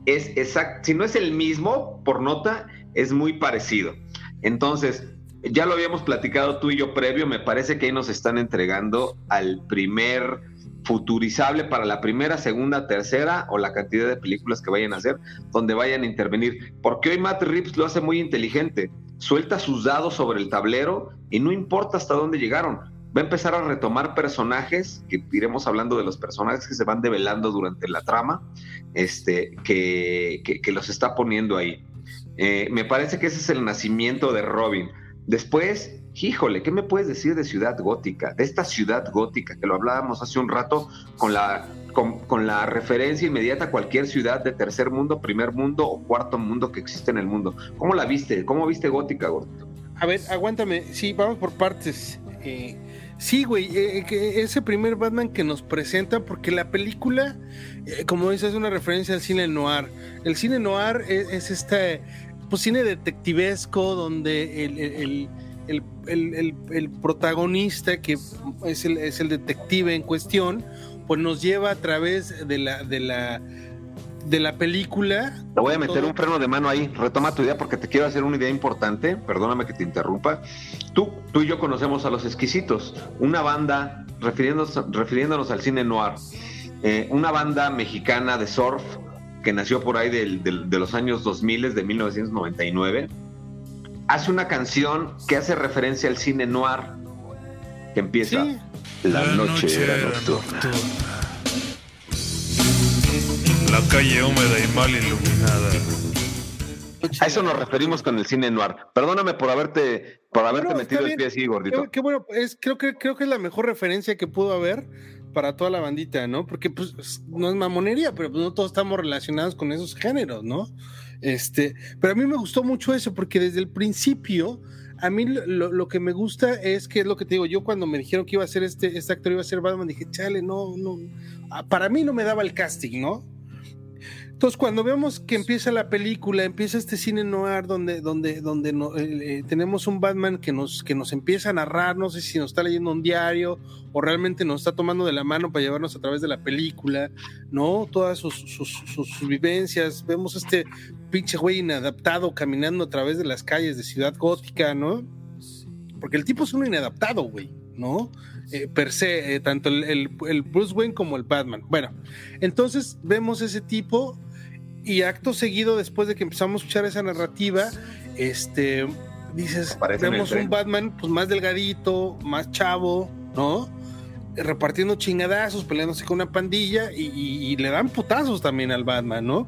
B: Es exacto, si no es el mismo, por nota, es muy parecido. Entonces, ya lo habíamos platicado tú y yo previo, me parece que ahí nos están entregando al primer futurizable para la primera, segunda, tercera o la cantidad de películas que vayan a hacer, donde vayan a intervenir. Porque hoy Matt Reeves lo hace muy inteligente, suelta sus dados sobre el tablero y no importa hasta dónde llegaron. Va a empezar a retomar personajes, que iremos hablando de los personajes que se van develando durante la trama, este, que, que, los está poniendo ahí. Eh, me parece que ese es el nacimiento de Robin Después, híjole, ¿qué me puedes decir de Ciudad Gótica? De esta ciudad gótica, que lo hablábamos hace un rato con la, con, la referencia inmediata a cualquier ciudad de tercer mundo, primer mundo o cuarto mundo que existe en el mundo. ¿Cómo la viste? ¿Cómo viste Gótica, Gordo?
A: A ver, aguántame. Sí, vamos por partes. Eh, sí, güey, eh, ese primer Batman que nos presenta, porque la película, eh, como dices, es una referencia al cine noir. El cine noir es, es este pues cine detectivesco donde el, el, protagonista, que es el, es el detective en cuestión, pues nos lleva a través de la, de la, de la película.
B: Te voy a meter un freno de mano ahí. Retoma tu idea porque te quiero hacer una idea importante. Perdóname que te interrumpa. Tú, tú y yo conocemos a Los Exquisitos, una banda, refiriéndonos, refiriéndonos al cine noir, eh, una banda mexicana de surf que nació por ahí de los años 2000, de 1999, hace una canción que hace referencia al cine noir, que empieza La, noche, era nocturna.
C: La calle húmeda y mal iluminada.
B: A eso nos referimos con el cine noir. Perdóname por haberte, por haberte metido el pie así, gordito.
A: Qué, bueno, es, creo, que, creo que es la mejor referencia que pudo haber para toda la bandita, ¿no? Porque pues no es mamonería, pero pues, no todos estamos relacionados con esos géneros, ¿no? Este, pero a mí me gustó mucho eso, porque desde el principio, a mí lo, que me gusta es que es lo que te digo, yo cuando me dijeron que iba a ser este, este actor iba a ser Batman, dije, chale, no, no, ah, para mí no me daba el casting, ¿no? Entonces, cuando vemos que empieza la película, empieza este cine noir donde, donde, donde eh, eh, tenemos un Batman que nos, que nos empieza a narrar, no sé si nos está leyendo un diario o realmente nos está tomando de la mano para llevarnos a través de la película, ¿no? Todas sus, sus, vivencias. Vemos este pinche güey inadaptado caminando a través de las calles de Ciudad Gótica, ¿no? Porque el tipo es un inadaptado, güey, ¿no? Eh, per se, tanto el, el, Bruce Wayne como el Batman. Bueno, entonces vemos ese tipo y acto seguido, después de que empezamos a escuchar esa narrativa, este, dices, vemos un Batman pues más delgadito, más chavo, ¿no? Repartiendo chingadazos, peleándose con una pandilla y, le dan putazos también al Batman, ¿no?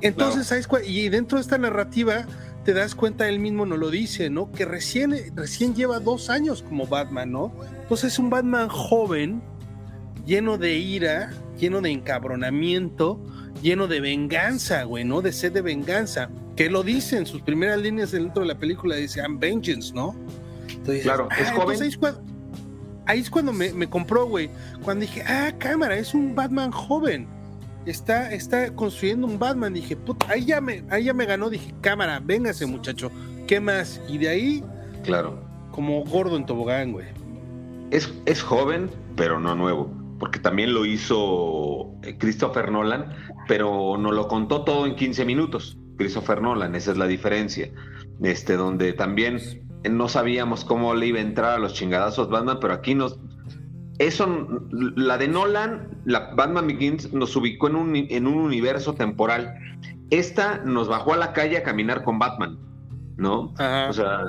A: Entonces, ¿sabes Y dentro de esta narrativa te das cuenta, él mismo no lo dice, ¿no? Que recién, recién lleva dos años como Batman, ¿no? Entonces es un Batman joven, lleno de ira, lleno de encabronamiento, lleno de venganza, güey, ¿no? De sed de venganza. Que lo dice en sus primeras líneas dentro de la película, dice, I'm vengeance, ¿no?
B: claro, es ah, joven.
A: Ahí es cuando, me, compró, güey. Cuando dije, ah, cámara, es un Batman joven. Está, está construyendo un Batman. Dije, puta, ahí ya me, ahí ya me ganó. Dije, cámara, véngase, muchacho. ¿Qué más? Y de ahí,
B: claro.
A: Como gordo en tobogán, güey.
B: Es, es joven, pero no nuevo porque también lo hizo eh, Christopher Nolan, pero nos lo contó todo en 15 minutos. Christopher Nolan, esa es la diferencia. Este, donde también no sabíamos cómo le iba a entrar a los chingadazos Batman, pero aquí nos. Eso, la de Nolan, la Batman Begins, nos ubicó en un, en un universo temporal. Esta nos bajó a la calle a caminar con Batman, ¿no? O sea,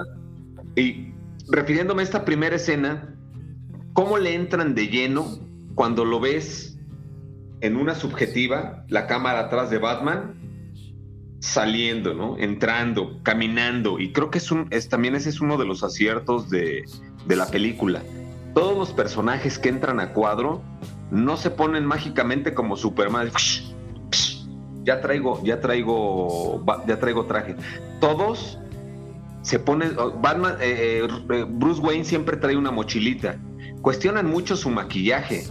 B: y refiriéndome a esta primera escena, ¿cómo le entran de lleno cuando lo ves en una subjetiva, la cámara atrás de Batman, saliendo, ¿no? Entrando, caminando. Y creo que es un, es, también ese es uno de los aciertos de, la película. Todos los personajes que entran a cuadro no se ponen mágicamente como Superman. Ya traigo, ya traigo, ya traigo traje. Todos se ponen. Batman, eh, eh, Bruce Wayne siempre trae una mochilita. Cuestionan mucho su maquillaje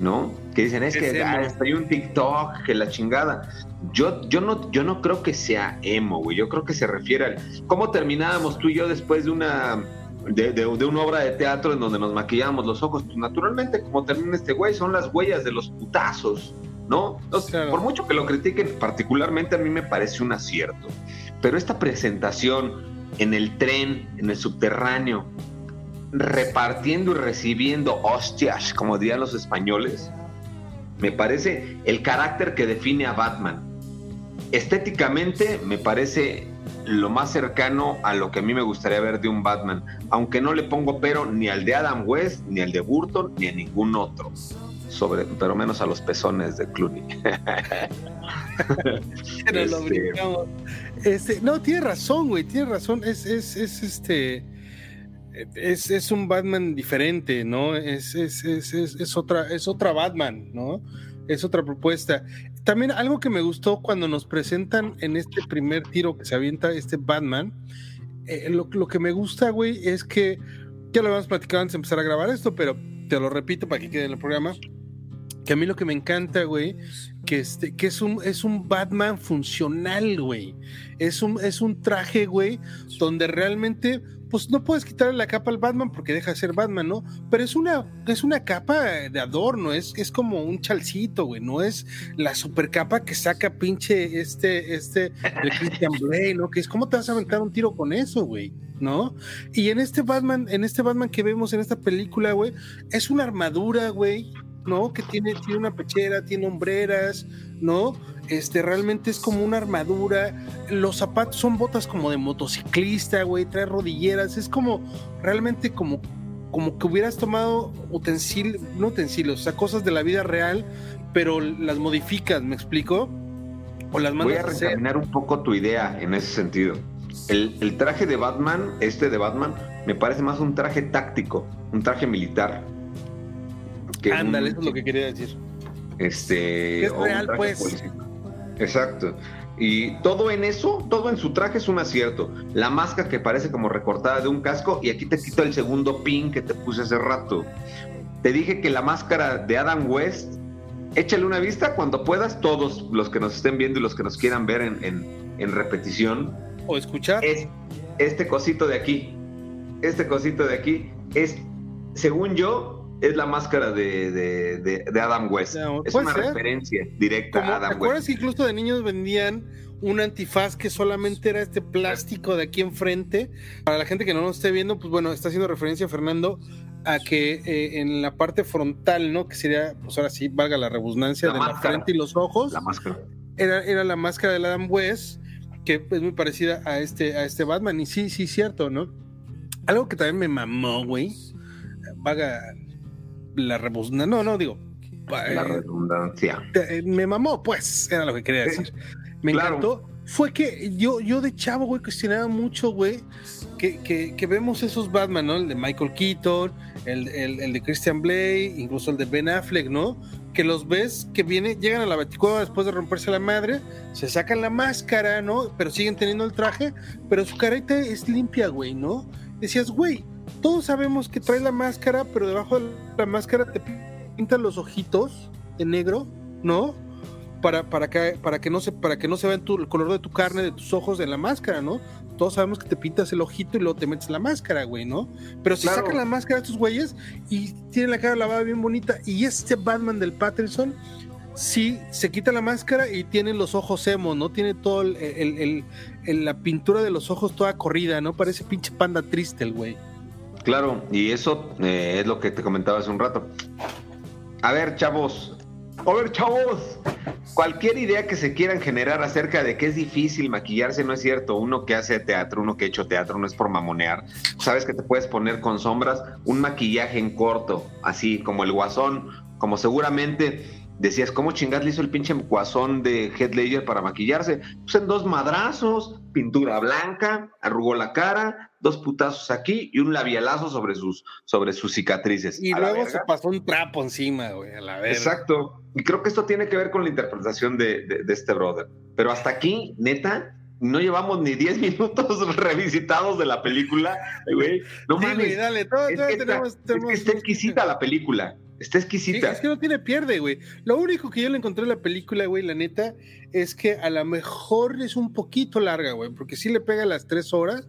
B: ¿no? Que dicen, es que ah, hay un TikTok, que la chingada. Yo, yo, no, yo no creo que sea emo, güey. Yo creo que se refiere al. ¿Cómo terminábamos tú y yo después de una. De, una obra de teatro en donde nos maquillábamos los ojos? Pues naturalmente, como termina este güey, son las huellas de los putazos, ¿no? Por mucho que lo critiquen, particularmente a mí me parece un acierto. Pero esta presentación en el tren, en el subterráneo, repartiendo y recibiendo hostias, como dirían los españoles, me parece el carácter que define a Batman. Estéticamente me parece lo más cercano a lo que a mí me gustaría ver de un Batman, aunque no le pongo pero ni al de Adam West, ni al de Burton, ni a ningún otro. Sobre, pero menos a los pezones de Clooney. *laughs*
A: este... Este, no, tiene razón, güey, tiene razón. Es, es, es este es, un Batman diferente, ¿no? Es, es, otra, es otra Batman, ¿no? Es otra propuesta. También algo que me gustó cuando nos presentan en este primer tiro que se avienta este Batman, eh, lo, que me gusta, güey, es que ya lo habíamos platicado antes de empezar a grabar esto, pero te lo repito para que quede en el programa, que a mí lo que me encanta, güey, que, este, que es, un, es un Batman funcional, güey. Es un, es un traje, güey, donde realmente pues no puedes quitarle la capa al Batman porque deja de ser Batman, ¿no? Pero es una, es una capa de adorno, es, es como un chalcito, güey, no es la super capa que saca pinche este, este, de Christian *laughs* Bale, ¿no? Que es como te vas a aventar un tiro con eso, güey, ¿no? Y en este Batman, en este Batman que vemos en esta película, güey, es una armadura, güey, ¿no? Que tiene, tiene una pechera, tiene hombreras, ¿no? Este, realmente es como una armadura. Los zapatos son botas como de motociclista, güey, trae rodilleras. Es como, realmente como, como que hubieras tomado utensilios, no utensilios, o sea, cosas de la vida real, pero las modificas, ¿me explico?
B: O las Voy a recaminar un poco tu idea en ese sentido. El, el traje de Batman, este de Batman, me parece más un traje táctico, un traje militar
A: Ándale, eso es lo que quería decir.
B: Este.
A: Es real, pues.
B: Exacto. Y todo en eso, todo en su traje es un acierto. La máscara que parece como recortada de un casco, y aquí te quito el segundo pin que te puse hace rato. Te dije que la máscara de Adam West, échale una vista cuando puedas, todos los que nos estén viendo y los que nos quieran ver en, repetición.
A: O escuchar.
B: Es este cosito de aquí. Este cosito de aquí es, según yo, es la máscara de, de, Adam West. es una referencia directa a Adam West. ¿Te acuerdas
A: que incluso de niños vendían un antifaz que solamente era este plástico de aquí enfrente? Para la gente que no nos esté viendo, pues bueno, está haciendo referencia Fernando a que eh, en la parte frontal, ¿no? Que sería, pues ahora sí, valga la redundancia, de la frente y los ojos.
B: La máscara.
A: Era, era la máscara de Adam West, que es muy parecida a este, a este Batman. Y sí, sí, cierto, ¿no? Algo que también me mamó, güey. Vaga la redundancia, no, no, digo.
B: La eh, redundancia.
A: Eh, me mamó, pues, era lo que quería decir. Me encantó. Fue que yo, yo de chavo, güey, cuestionaba mucho, güey, que, que, vemos esos Batman, ¿no? El de Michael Keaton, el, el, de Christian Blake, incluso el de Ben Affleck, ¿no? Que los ves que viene, llegan a la baticueva después de romperse la madre, se sacan la máscara, ¿no? Pero siguen teniendo el traje, pero su carita es limpia, güey, ¿no? Decías, güey, todos sabemos que trae la máscara, pero debajo de la máscara te pintan los ojitos de negro, ¿no? Para, para, que, para, que no se, para que no se vea el color de tu carne, de tus ojos en la máscara, ¿no? Todos sabemos que te pintas el ojito y luego te metes la máscara, güey, ¿no? Pero si sacan la máscara estos güeyes y tienen la cara lavada bien bonita, y este Batman del Patterson, sí, se quita la máscara y tiene los ojos emo, ¿no? Tiene todo el, la pintura de los ojos toda corrida, ¿no? Parece pinche panda triste el güey.
B: Claro, y eso eh, es lo que te comentaba hace un rato. A ver, chavos. A ver, chavos. Cualquier idea que se quieran generar acerca de que es difícil maquillarse no es cierto. Uno que hace teatro, uno que ha hecho teatro, no es por mamonear. Sabes que te puedes poner con sombras un maquillaje en corto, así como el guasón, como seguramente decías, ¿cómo chingas le hizo el pinche guasón de Head Ledger para maquillarse? Pues en dos madrazos, pintura blanca, arrugó la cara, dos putazos aquí y un labialazo sobre sus, sobre sus cicatrices.
A: Y luego se pasó un trapo encima, güey, a la verga.
B: Exacto. Y creo que esto tiene que ver con la interpretación de, de, este brother. Pero hasta aquí, neta, no llevamos ni 10 *laughs* minutos revisitados de la película, güey. *laughs* No mames.
A: dale, todo, es, que
B: tenemos,
A: está,
B: es que está exquisita la película. Está exquisita.
A: es que no tiene pierde, güey. Lo único que yo le encontré en la película, güey, la neta, es que a lo mejor es un poquito larga, güey, porque sí le pega las tres horas.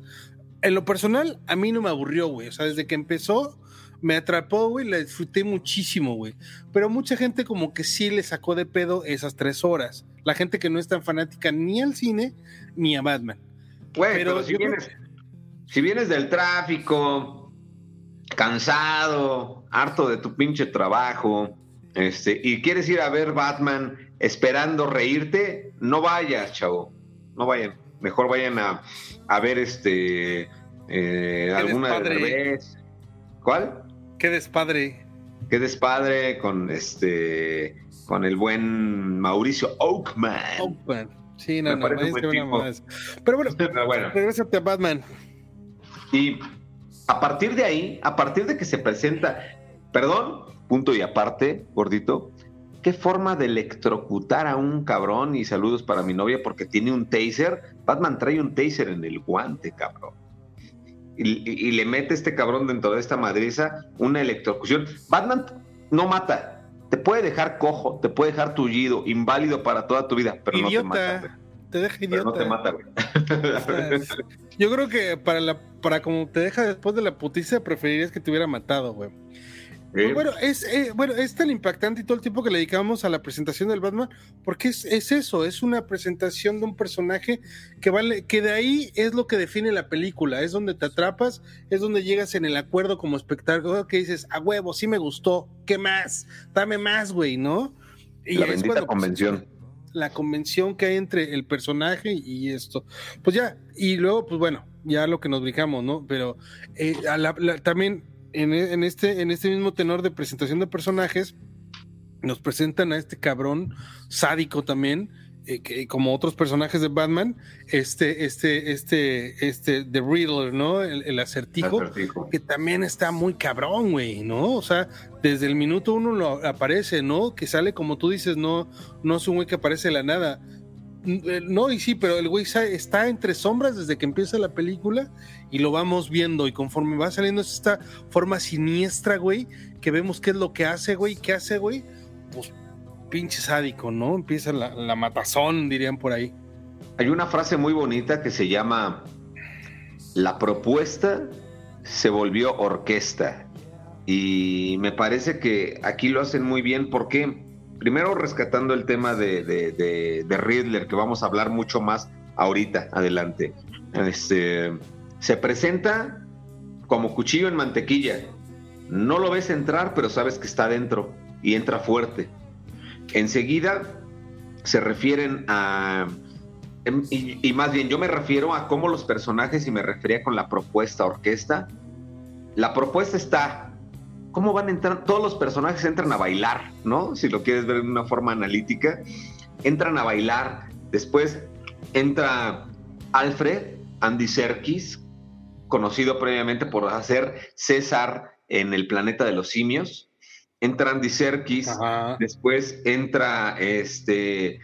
A: En lo personal, a mí no me aburrió, güey. O sea, desde que empezó, me atrapó, güey, la disfruté muchísimo, güey. Pero mucha gente como que sí le sacó de pedo esas tres horas. La gente que no es tan fanática ni al cine ni a Batman.
B: Güey, pero, si, vienes, si vienes del tráfico, cansado, harto de tu pinche trabajo, este, y quieres ir a ver Batman esperando reírte, no vayas, chavo. No vayan. Mejor vayan a, a ver este eh, alguna de ¿Cuál?
A: Qué despadre.
B: Qué despadre con este con el buen Mauricio Oakman.
A: Oakman. Sí, no, no, Pero bueno, *laughs* bueno. a Batman.
B: Y a partir de ahí, a partir de que se presenta Perdón, punto y aparte, gordito. ¿Qué forma de electrocutar a un cabrón? Y saludos para mi novia porque tiene un taser. Batman trae un taser en el guante, cabrón. Y, le mete este cabrón dentro de esta madriza una electrocución. Batman no mata. Te puede dejar cojo, te puede dejar tullido, inválido para toda tu vida, pero no te mata.
A: Te deja idiota.
B: no te mata, güey. *laughs*
A: Yo creo que para la para como te deja después de la putiza preferirías que te hubiera matado, güey. Pues bueno, es, eh, bueno, es tan impactante y todo el tiempo que le dedicamos a la presentación del Batman, porque es, es, eso, es una presentación de un personaje que vale, que de ahí es lo que define la película, es donde te atrapas, es donde llegas en el acuerdo como espectador que dices, a huevo, sí me gustó, ¿qué más? Dame más, güey, ¿no?
B: Y la bendita pues, convención.
A: La convención que hay entre el personaje y esto. Pues ya, y luego, pues bueno, ya lo que nos brincamos, ¿no? Pero eh, también en, en, este, en este mismo tenor de presentación de personajes, nos presentan a este cabrón sádico también, eh, que, como otros personajes de Batman, este, este, este, este, The Riddler, ¿no? El, acertijo, que también está muy cabrón, güey, ¿no? O sea, desde el minuto uno lo aparece, ¿no? Que sale como tú dices, no, no es un güey que aparece de la nada. Eh, no, y sí, pero el güey está entre sombras desde que empieza la película y lo vamos viendo y conforme va saliendo es esta forma siniestra, güey, que vemos qué es lo que hace, güey, qué hace, güey, pues pinche sádico, ¿no? Empieza la, matazón, dirían por ahí.
B: Hay una frase muy bonita que se llama, la propuesta se volvió orquesta. Y me parece que aquí lo hacen muy bien porque, primero rescatando el tema de, de, Riddler, que vamos a hablar mucho más ahorita, adelante. Este, se presenta como cuchillo en mantequilla. No lo ves entrar, pero sabes que está dentro y entra fuerte. Enseguida se refieren a... Em, y, más bien, yo me refiero a cómo los personajes, y me refería con la propuesta orquesta, la propuesta está, ¿cómo van a entrar? Todos los personajes entran a bailar, ¿no? Si lo quieres ver de una forma analítica, entran a bailar, después entra Alfred, Andy Serkis, conocido previamente por hacer César en el planeta de los simios, entra Andy Serkis, después entra este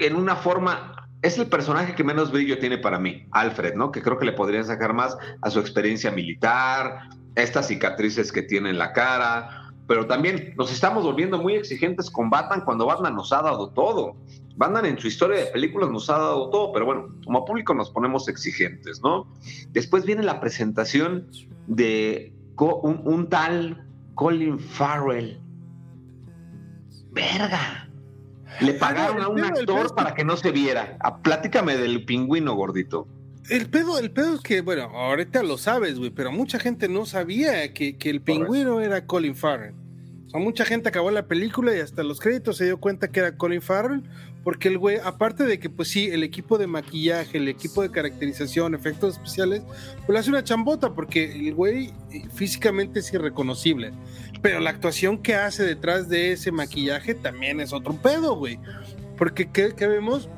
B: en una forma es el personaje que menos brillo tiene para mí, Alfred, ¿no? Que creo que le podrían sacar más a su experiencia militar, estas cicatrices que tiene en la cara, pero también nos estamos volviendo muy exigentes con Batman cuando Batman nos ha dado todo. Batman en su historia de películas nos ha dado todo, pero bueno, como público nos ponemos exigentes, ¿no? Después viene la presentación de un, tal Colin Farrell. Verga. Le pagaron a un actor para que no se viera. A, ah, platícame del pingüino gordito.
A: El pedo, el pedo es que, bueno, ahorita lo sabes, güey, pero mucha gente no sabía que, que el pingüino era Colin Farrell. O sea, mucha gente acabó la película y hasta los créditos se dio cuenta que era Colin Farrell porque el güey, aparte de que, pues sí, el equipo de maquillaje, el equipo de caracterización, efectos especiales, pues le hace una chambota, porque el güey eh, físicamente es irreconocible. Pero la actuación que hace detrás de ese maquillaje también es otro pedo, güey. Porque, ¿qué, vemos?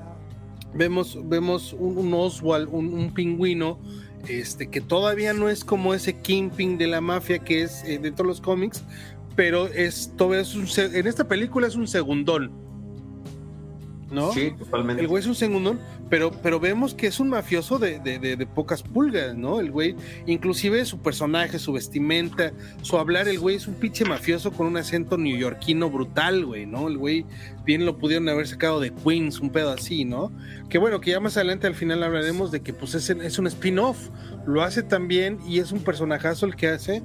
A: Vemos, vemos un, Oswald, un, pingüino, este, que todavía no es como ese Kingpin de la mafia que es eh, dentro de los cómics, pero es, todo es un, en esta película es un segundón ¿no?
B: Sí, totalmente.
A: El güey es un segundón, pero, pero vemos que es un mafioso de, de, pocas pulgas, ¿no? El güey, inclusive su personaje, su vestimenta, su hablar, el güey es un pinche mafioso con un acento neoyorquino brutal, güey, ¿no? El güey bien lo pudieron haber sacado de Queens, un pedo así, ¿no? Que bueno, que ya más adelante al final hablaremos de que pues es, es un spin-off, lo hace también y es un personajazo el que hace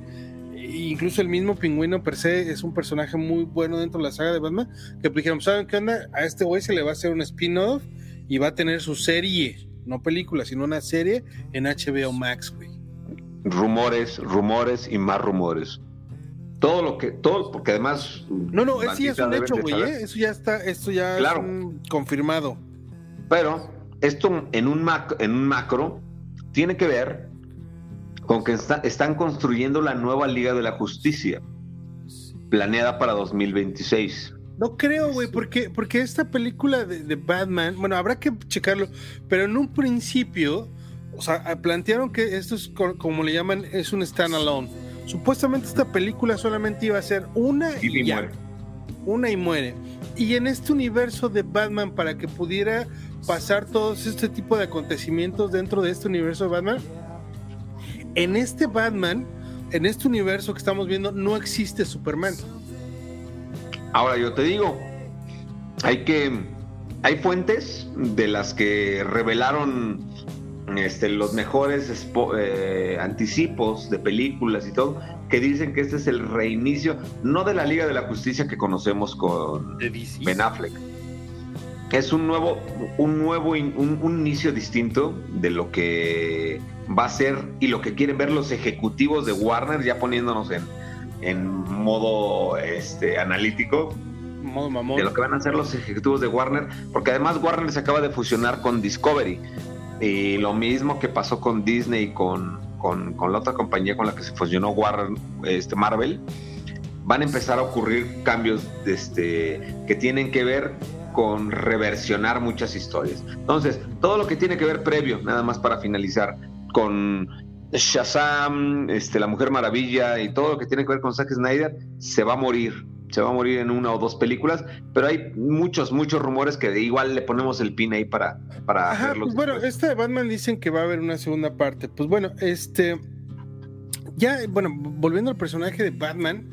A: incluso el mismo pingüino per se es un personaje muy bueno dentro de la saga de Batman, que pues dijeron, ¿saben qué onda? A este güey se le va a hacer un spin-off y va a tener su serie, no película, sino una serie en HBO Max, güey.
B: Rumores, rumores y más rumores. Todo lo que, todo, porque además...
A: No, no, sí es un hecho, güey, ¿eh? eso ya está, esto ya es confirmado.
B: Pero esto en un, en un macro tiene que ver con que están construyendo la nueva Liga de la Justicia, planeada para 2026.
A: No creo, güey, porque, porque esta película de, Batman, bueno, habrá que checarlo, pero en un principio, o sea, plantearon que esto es, como le llaman, es un standalone. Supuestamente esta película solamente iba a ser una y, muere. Una y muere. Y en este universo de Batman, para que pudiera pasar todos este tipo de acontecimientos dentro de este universo de Batman, en este Batman, en este universo que estamos viendo, no existe Superman.
B: Ahora yo te digo, hay que hay fuentes de las que revelaron este, los mejores eh, anticipos de películas y todo, que dicen que este es el reinicio, no de la Liga de la Justicia que conocemos con Ben Affleck. Es un nuevo, un nuevo, un, inicio distinto de lo que va a ser y lo que quieren ver los ejecutivos de Warner, ya poniéndonos en, en modo este, analítico.
A: Modo mamón.
B: De lo que van a hacer los ejecutivos de Warner, porque además Warner se acaba de fusionar con Discovery. Y lo mismo que pasó con Disney, con, con, con la otra compañía con la que se fusionó Warner, este, Marvel, van a empezar a ocurrir cambios este, que tienen que ver con reversionar muchas historias. Entonces, todo lo que tiene que ver previo, nada más para finalizar, con Shazam, este, La Mujer Maravilla y todo lo que tiene que ver con Zack Snyder, se va a morir se va a morir en una o dos películas, pero hay muchos, muchos rumores que igual le ponemos el pin ahí para, para
A: Ajá, pues bueno, este de Batman dicen que va a haber una segunda parte. Pues bueno, este ya, bueno, volviendo al personaje de Batman,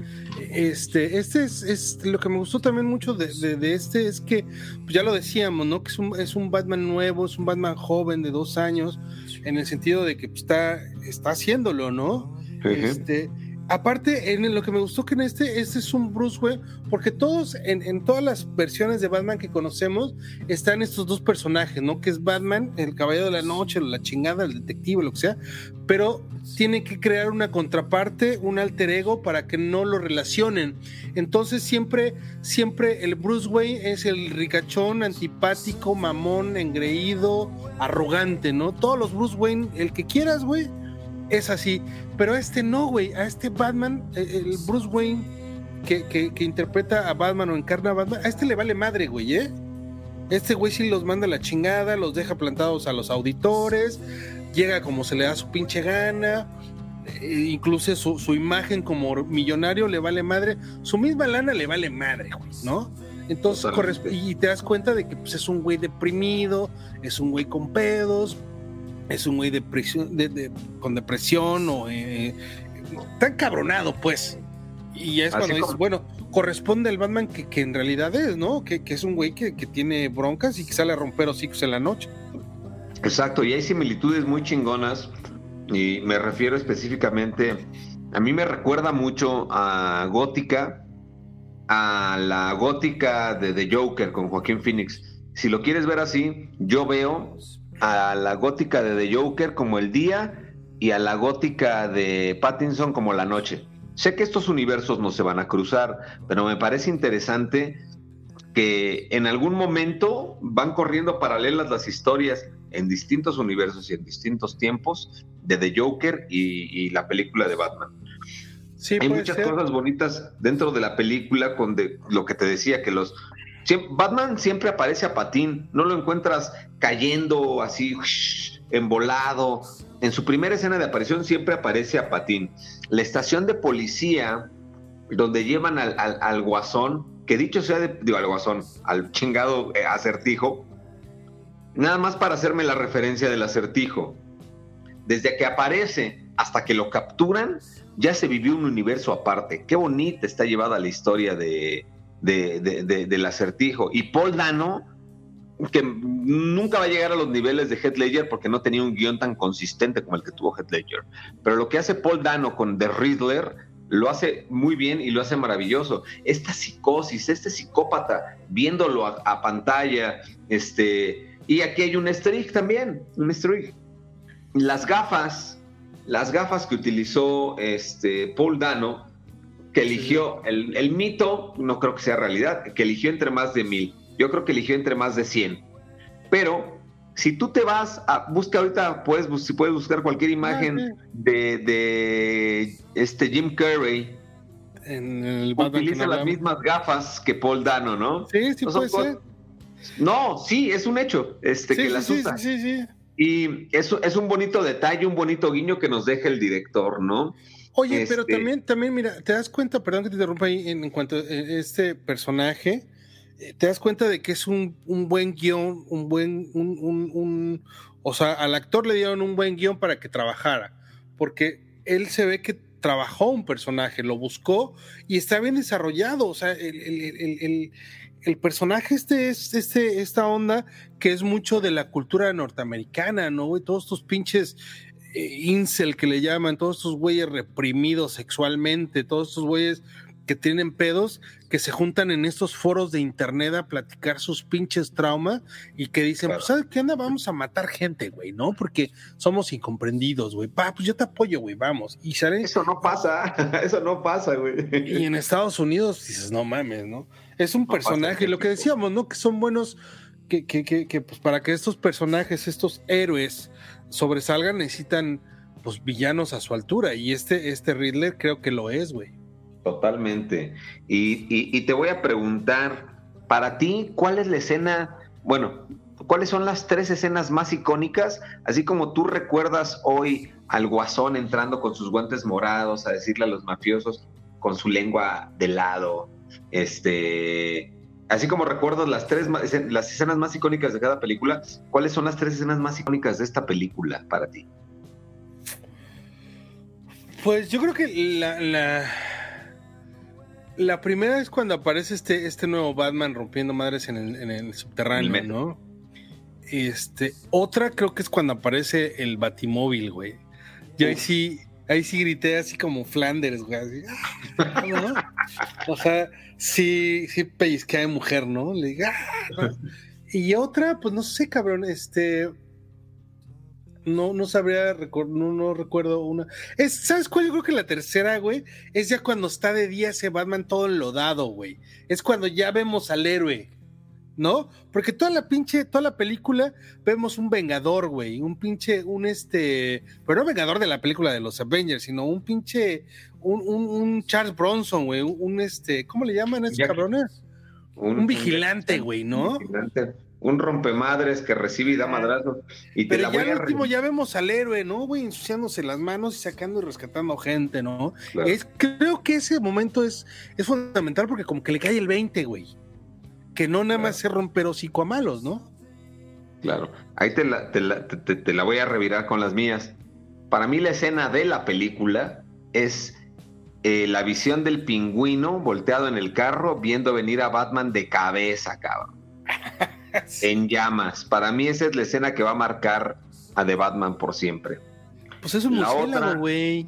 A: este, este es, lo que me gustó también mucho de, este, es que, pues ya lo decíamos, ¿no? Que es un, es un Batman nuevo, es un Batman joven de dos años, en el sentido de que pues, está, está haciéndolo, ¿no? Este, aparte, en lo que me gustó que en este, este es un Bruce Wayne, porque todos, en, todas las versiones de Batman que conocemos, están estos dos personajes, ¿no? Que es Batman, el caballero de la noche, la chingada, el detective, lo que sea, pero tiene que crear una contraparte, un alter ego para que no lo relacionen. Entonces siempre, siempre el Bruce Wayne es el ricachón, antipático, mamón, engreído, arrogante, ¿no? Todos los Bruce Wayne, el que quieras, güey es así. Pero a este no, güey. A este Batman, eh, el Bruce Wayne que, que, interpreta a Batman o encarna a Batman, a este le vale madre, güey, ¿eh? Este güey sí los manda a la chingada, los deja plantados a los auditores, llega como se le da su pinche gana, eh, incluso su, su, imagen como millonario le vale madre, su misma lana le vale madre, güey, ¿no? Entonces, y te das cuenta de que pues, es un güey deprimido, es un güey con pedos, es un güey de, con depresión o eh, tan cabronado, pues. Y es cuando dices, bueno, corresponde al Batman que, en realidad es, ¿no? Que, es un güey que, tiene broncas y que sale a romper hocicos en la noche.
B: Exacto, y hay similitudes muy chingonas, y me refiero específicamente, a mí me recuerda mucho a Gótica, a la Gótica de The Joker con Joaquín Phoenix. Si lo quieres ver así, yo veo a la gótica de The Joker como el día y a la gótica de Pattinson como la noche. Sé que estos universos no se van a cruzar, pero me parece interesante que en algún momento van corriendo paralelas las historias en distintos universos y en distintos tiempos de The Joker y, la película de Batman. Sí, Hay muchas cosas bonitas dentro de la película con lo que te decía, que los Batman siempre aparece a patín, no lo encuentras cayendo así, *laughs* embolado. En su primera escena de aparición siempre aparece a patín. La estación de policía, donde llevan al, guasón, que dicho sea, de, al guasón, al chingado eh, acertijo, nada más para hacerme la referencia del acertijo. Desde que aparece hasta que lo capturan, ya se vivió un universo aparte. Qué bonita está llevada la historia de, de, del acertijo. Y Paul Dano, que nunca va a llegar a los niveles de Heath Ledger porque no tenía un guion tan consistente como el que tuvo Heath Ledger. Pero lo que hace Paul Dano con The Riddler lo hace muy bien y lo hace maravilloso. Esta psicosis, este psicópata, viéndolo a, pantalla, este, y aquí hay un easter también, un easter Las gafas, las gafas que utilizó este Paul Dano, que eligió, el, mito no creo que sea realidad, que eligió entre más de mil. Yo creo que eligió entre más de cien. Pero si tú te vas a, busca ahorita, puedes, si puedes buscar cualquier ah, imagen de, de, este Jim Carrey,
A: en el
B: utiliza las mismas gafas que Paul Dano, ¿no?
A: Sí, sí puede ser.
B: No, sí, es un hecho, este, que las usa. Sí, sí, Y eso es un bonito detalle, un bonito guiño que nos deja el director, ¿no?
A: Oye, pero este también, también, mira, te das cuenta, perdón que te interrumpa ahí en, cuanto a eh, este personaje, eh, te das cuenta de que es un, buen guion, un buen, un, un, o sea, al actor le dieron un buen guion para que trabajara, porque él se ve que trabajó un personaje, lo buscó y está bien desarrollado, o sea, el, el personaje este es este, esta onda que es mucho de la cultura norteamericana, ¿no, güey? Todos estos pinches incel que le llaman, todos estos güeyes reprimidos sexualmente, todos estos güeyes que tienen pedos, que se juntan en estos foros de internet a platicar sus pinches traumas y que dicen, pues, ¿sabes qué onda? Vamos a matar gente, güey, ¿no? Porque somos incomprendidos, güey. Pa, pues yo te apoyo, güey, vamos. Y sale...
B: Eso no pasa, *laughs* eso no pasa, güey.
A: Y en Estados Unidos dices, no mames, ¿no? Es un personaje, lo que decíamos, ¿no? Que son buenos, que, que, que, que pues para que estos personajes, estos héroes sobresalgan, necesitan pues villanos a su altura. Y este, este Riddler creo que lo es, güey.
B: Totalmente. Y, te voy a preguntar, para ti, ¿cuál es la escena, bueno, cuáles son las tres escenas más icónicas, así como tú recuerdas hoy al guasón entrando con sus guantes morados a decirle a los mafiosos con su lengua de lado, este, así como recuerdas las tres las escenas más icónicas de cada película, ¿cuáles son las tres escenas más icónicas de esta película para ti?
A: Pues yo creo que la la primera es cuando aparece este, este nuevo Batman rompiendo madres en el, subterráneo, ¿no? Este, otra creo que es cuando aparece el Batimóvil, güey. Yo ahí sí, ahí sí grité así como Flanders, güey. *laughs* O sea, sí, sí pellizqué de mujer, ¿no? Le ah", Y otra, pues no sé, cabrón, este no, no sabría, no, no recuerdo una. Es, ¿Sabes cuál? Yo creo que la tercera, güey, es ya cuando está de día ese Batman todo enlodado, güey. Es cuando ya vemos al héroe, ¿no? Porque toda la pinche, toda la película vemos un vengador, güey. Un pinche, un este, pero no vengador de la película de los Avengers, sino un pinche, un, un, Charles Bronson, güey. Un, este, ¿cómo le llaman a esos cabrones? Un, vigilante, güey, ¿no? vigilante
B: un rompemadres que recibe y da madrazos. Y
A: Pero ya al último ya vemos al héroe, ¿no? Güey, ensuciándose las manos y sacando y rescatando gente, ¿no? Es, creo que ese momento es, es fundamental porque como que le cae el 20, güey. Que no nada más se romper hocico a malos, ¿no?
B: Claro. Ahí te la, te la, te la voy a revirar con las mías. Para mí la escena de la película es eh, la visión del pingüino volteado en el carro viendo venir a Batman de cabeza, cabrón. *laughs* en llamas. Para mí esa es la escena que va a marcar a The Batman por siempre.
A: Pues es un murciélago, güey.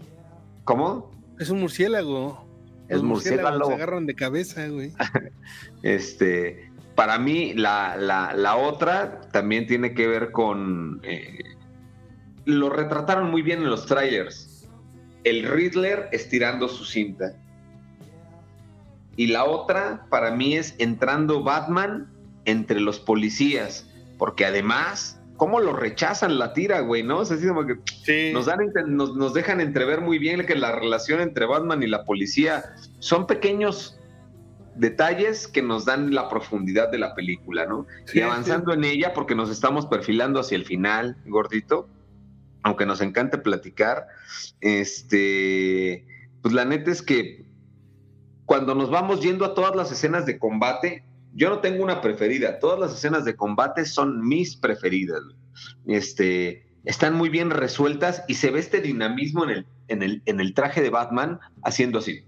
B: ¿Cómo?
A: Es un murciélago.
B: Murciélago.
A: Se agarran de cabeza, güey. *laughs*
B: este, para mí, la, la, otra también tiene que ver con. Eh, lo retrataron muy bien en los trailers. El Riddler estirando su cinta. Y la otra, para mí, es entrando Batman entre los policías, porque además, ¿cómo lo rechazan la tira, güey? ¿No? O sea, así como que nos, dan, nos, nos, dejan entrever muy bien que la relación entre Batman y la policía son pequeños detalles que nos dan la profundidad de la película, ¿no? y avanzando en ella, porque nos estamos perfilando hacia el final, gordito, aunque nos encante platicar, este, pues la neta es que cuando nos vamos yendo a todas las escenas de combate, yo no tengo una preferida. Todas las escenas de combate son mis preferidas. Este, están muy bien resueltas y se ve este dinamismo en el, en el, en el traje de Batman haciendo así.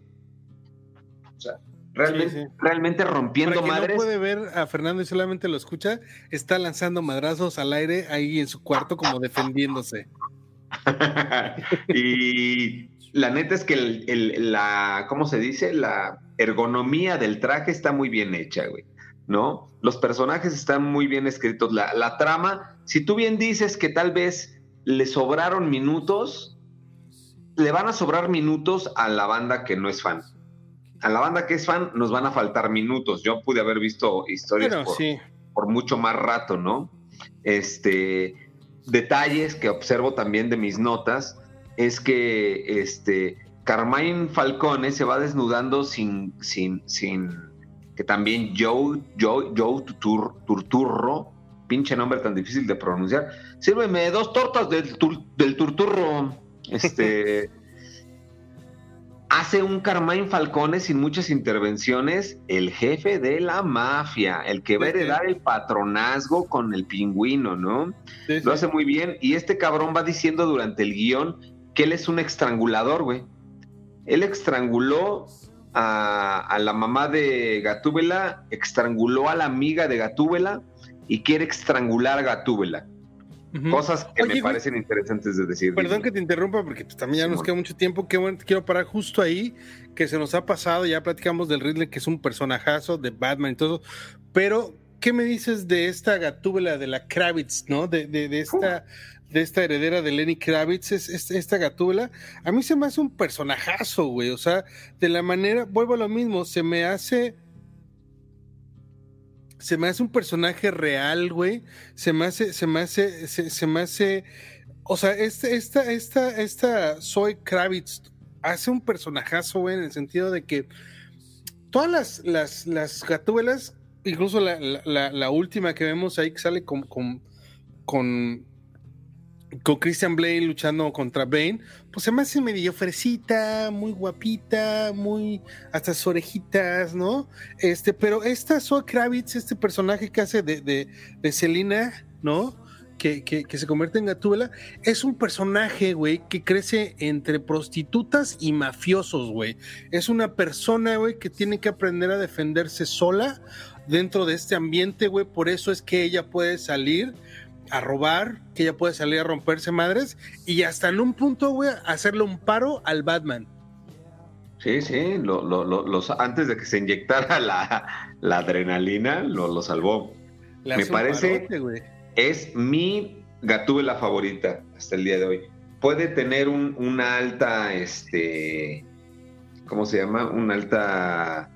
B: O sea, realmente, realmente rompiendo Para madres.
A: no puede ver a Fernando y solamente lo escucha, está lanzando madrazos al aire ahí en su cuarto como defendiéndose. *laughs*
B: y la neta es que el, la, ¿cómo se dice? La ergonomía del traje está muy bien hecha, güey. ¿No? Los personajes están muy bien escritos. La, trama, si tú bien dices que tal vez le sobraron minutos, le van a sobrar minutos a la banda que no es fan. A la banda que es fan nos van a faltar minutos. Yo pude haber visto historias por, mucho más rato, ¿no? Este, detalles que observo también de mis notas es que este, Carmine Falcone se va desnudando sin, sin, sin que también Joe, Joe, Joe Turturro, pinche nombre tan difícil de pronunciar, sírveme dos tortas del, del Turturro, este, *laughs* hace un Carmine Falcone sin muchas intervenciones, el jefe de la mafia, el que va a heredar el patronazgo con el pingüino, ¿no? Lo hace muy bien y este cabrón va diciendo durante el guion que él es un estrangulador, güey. Él estranguló a, a la mamá de Gatúbela, estranguló a la amiga de Gatúbela y quiere estrangular a Gatúbela. Cosas que
A: Oye,
B: me
A: güey,
B: parecen interesantes de decir.
A: Perdón que te interrumpa porque pues, también ya nos queda mucho tiempo. Qué bueno, quiero parar justo ahí, que se nos ha pasado. Ya platicamos del Ridley, que es un personajazo de Batman y todo. Pero, ¿qué me dices de esta gatúbela de la Kravitz, no? De, de, de esta. De esta heredera de Lenny Kravitz, es, es- esta gatúbela, a mí se me hace un personajazo, güey. O sea, de la manera, vuelvo a lo mismo, se me hace. Se me hace un personaje real, güey. Se me hace, se me hace, se, me hace. O sea, este, esta, esta, esta Zoe Kravitz hace un personajazo, güey, en el sentido de que todas las, las, las gatúbelas, incluso la, la- la última que vemos ahí que sale con, con, con, con Christian Blade luchando contra Bane, pues se me hace medio fresita, muy guapita, muy hasta sus orejitas, ¿no? Este, pero esta Zoe Kravitz, este personaje que hace de, de, de Selina, ¿no? Que, que, que se convierte en Gatúbela, es un personaje, güey, que crece entre prostitutas y mafiosos, güey. Es una persona, güey, que tiene que aprender a defenderse sola dentro de este ambiente, güey. Por eso es que ella puede salir a robar, que ella puede salir a romperse madres y hasta en un punto, güey, hacerle un paro al Batman.
B: Sí, sí, lo- lo- lo- los, antes de que se inyectara la, la adrenalina, lo, lo salvó. Me parece-
A: parote.
B: Es mi gatúbela favorita hasta el día de hoy. Puede tener un- una alta, este, ¿cómo se llama? Una alta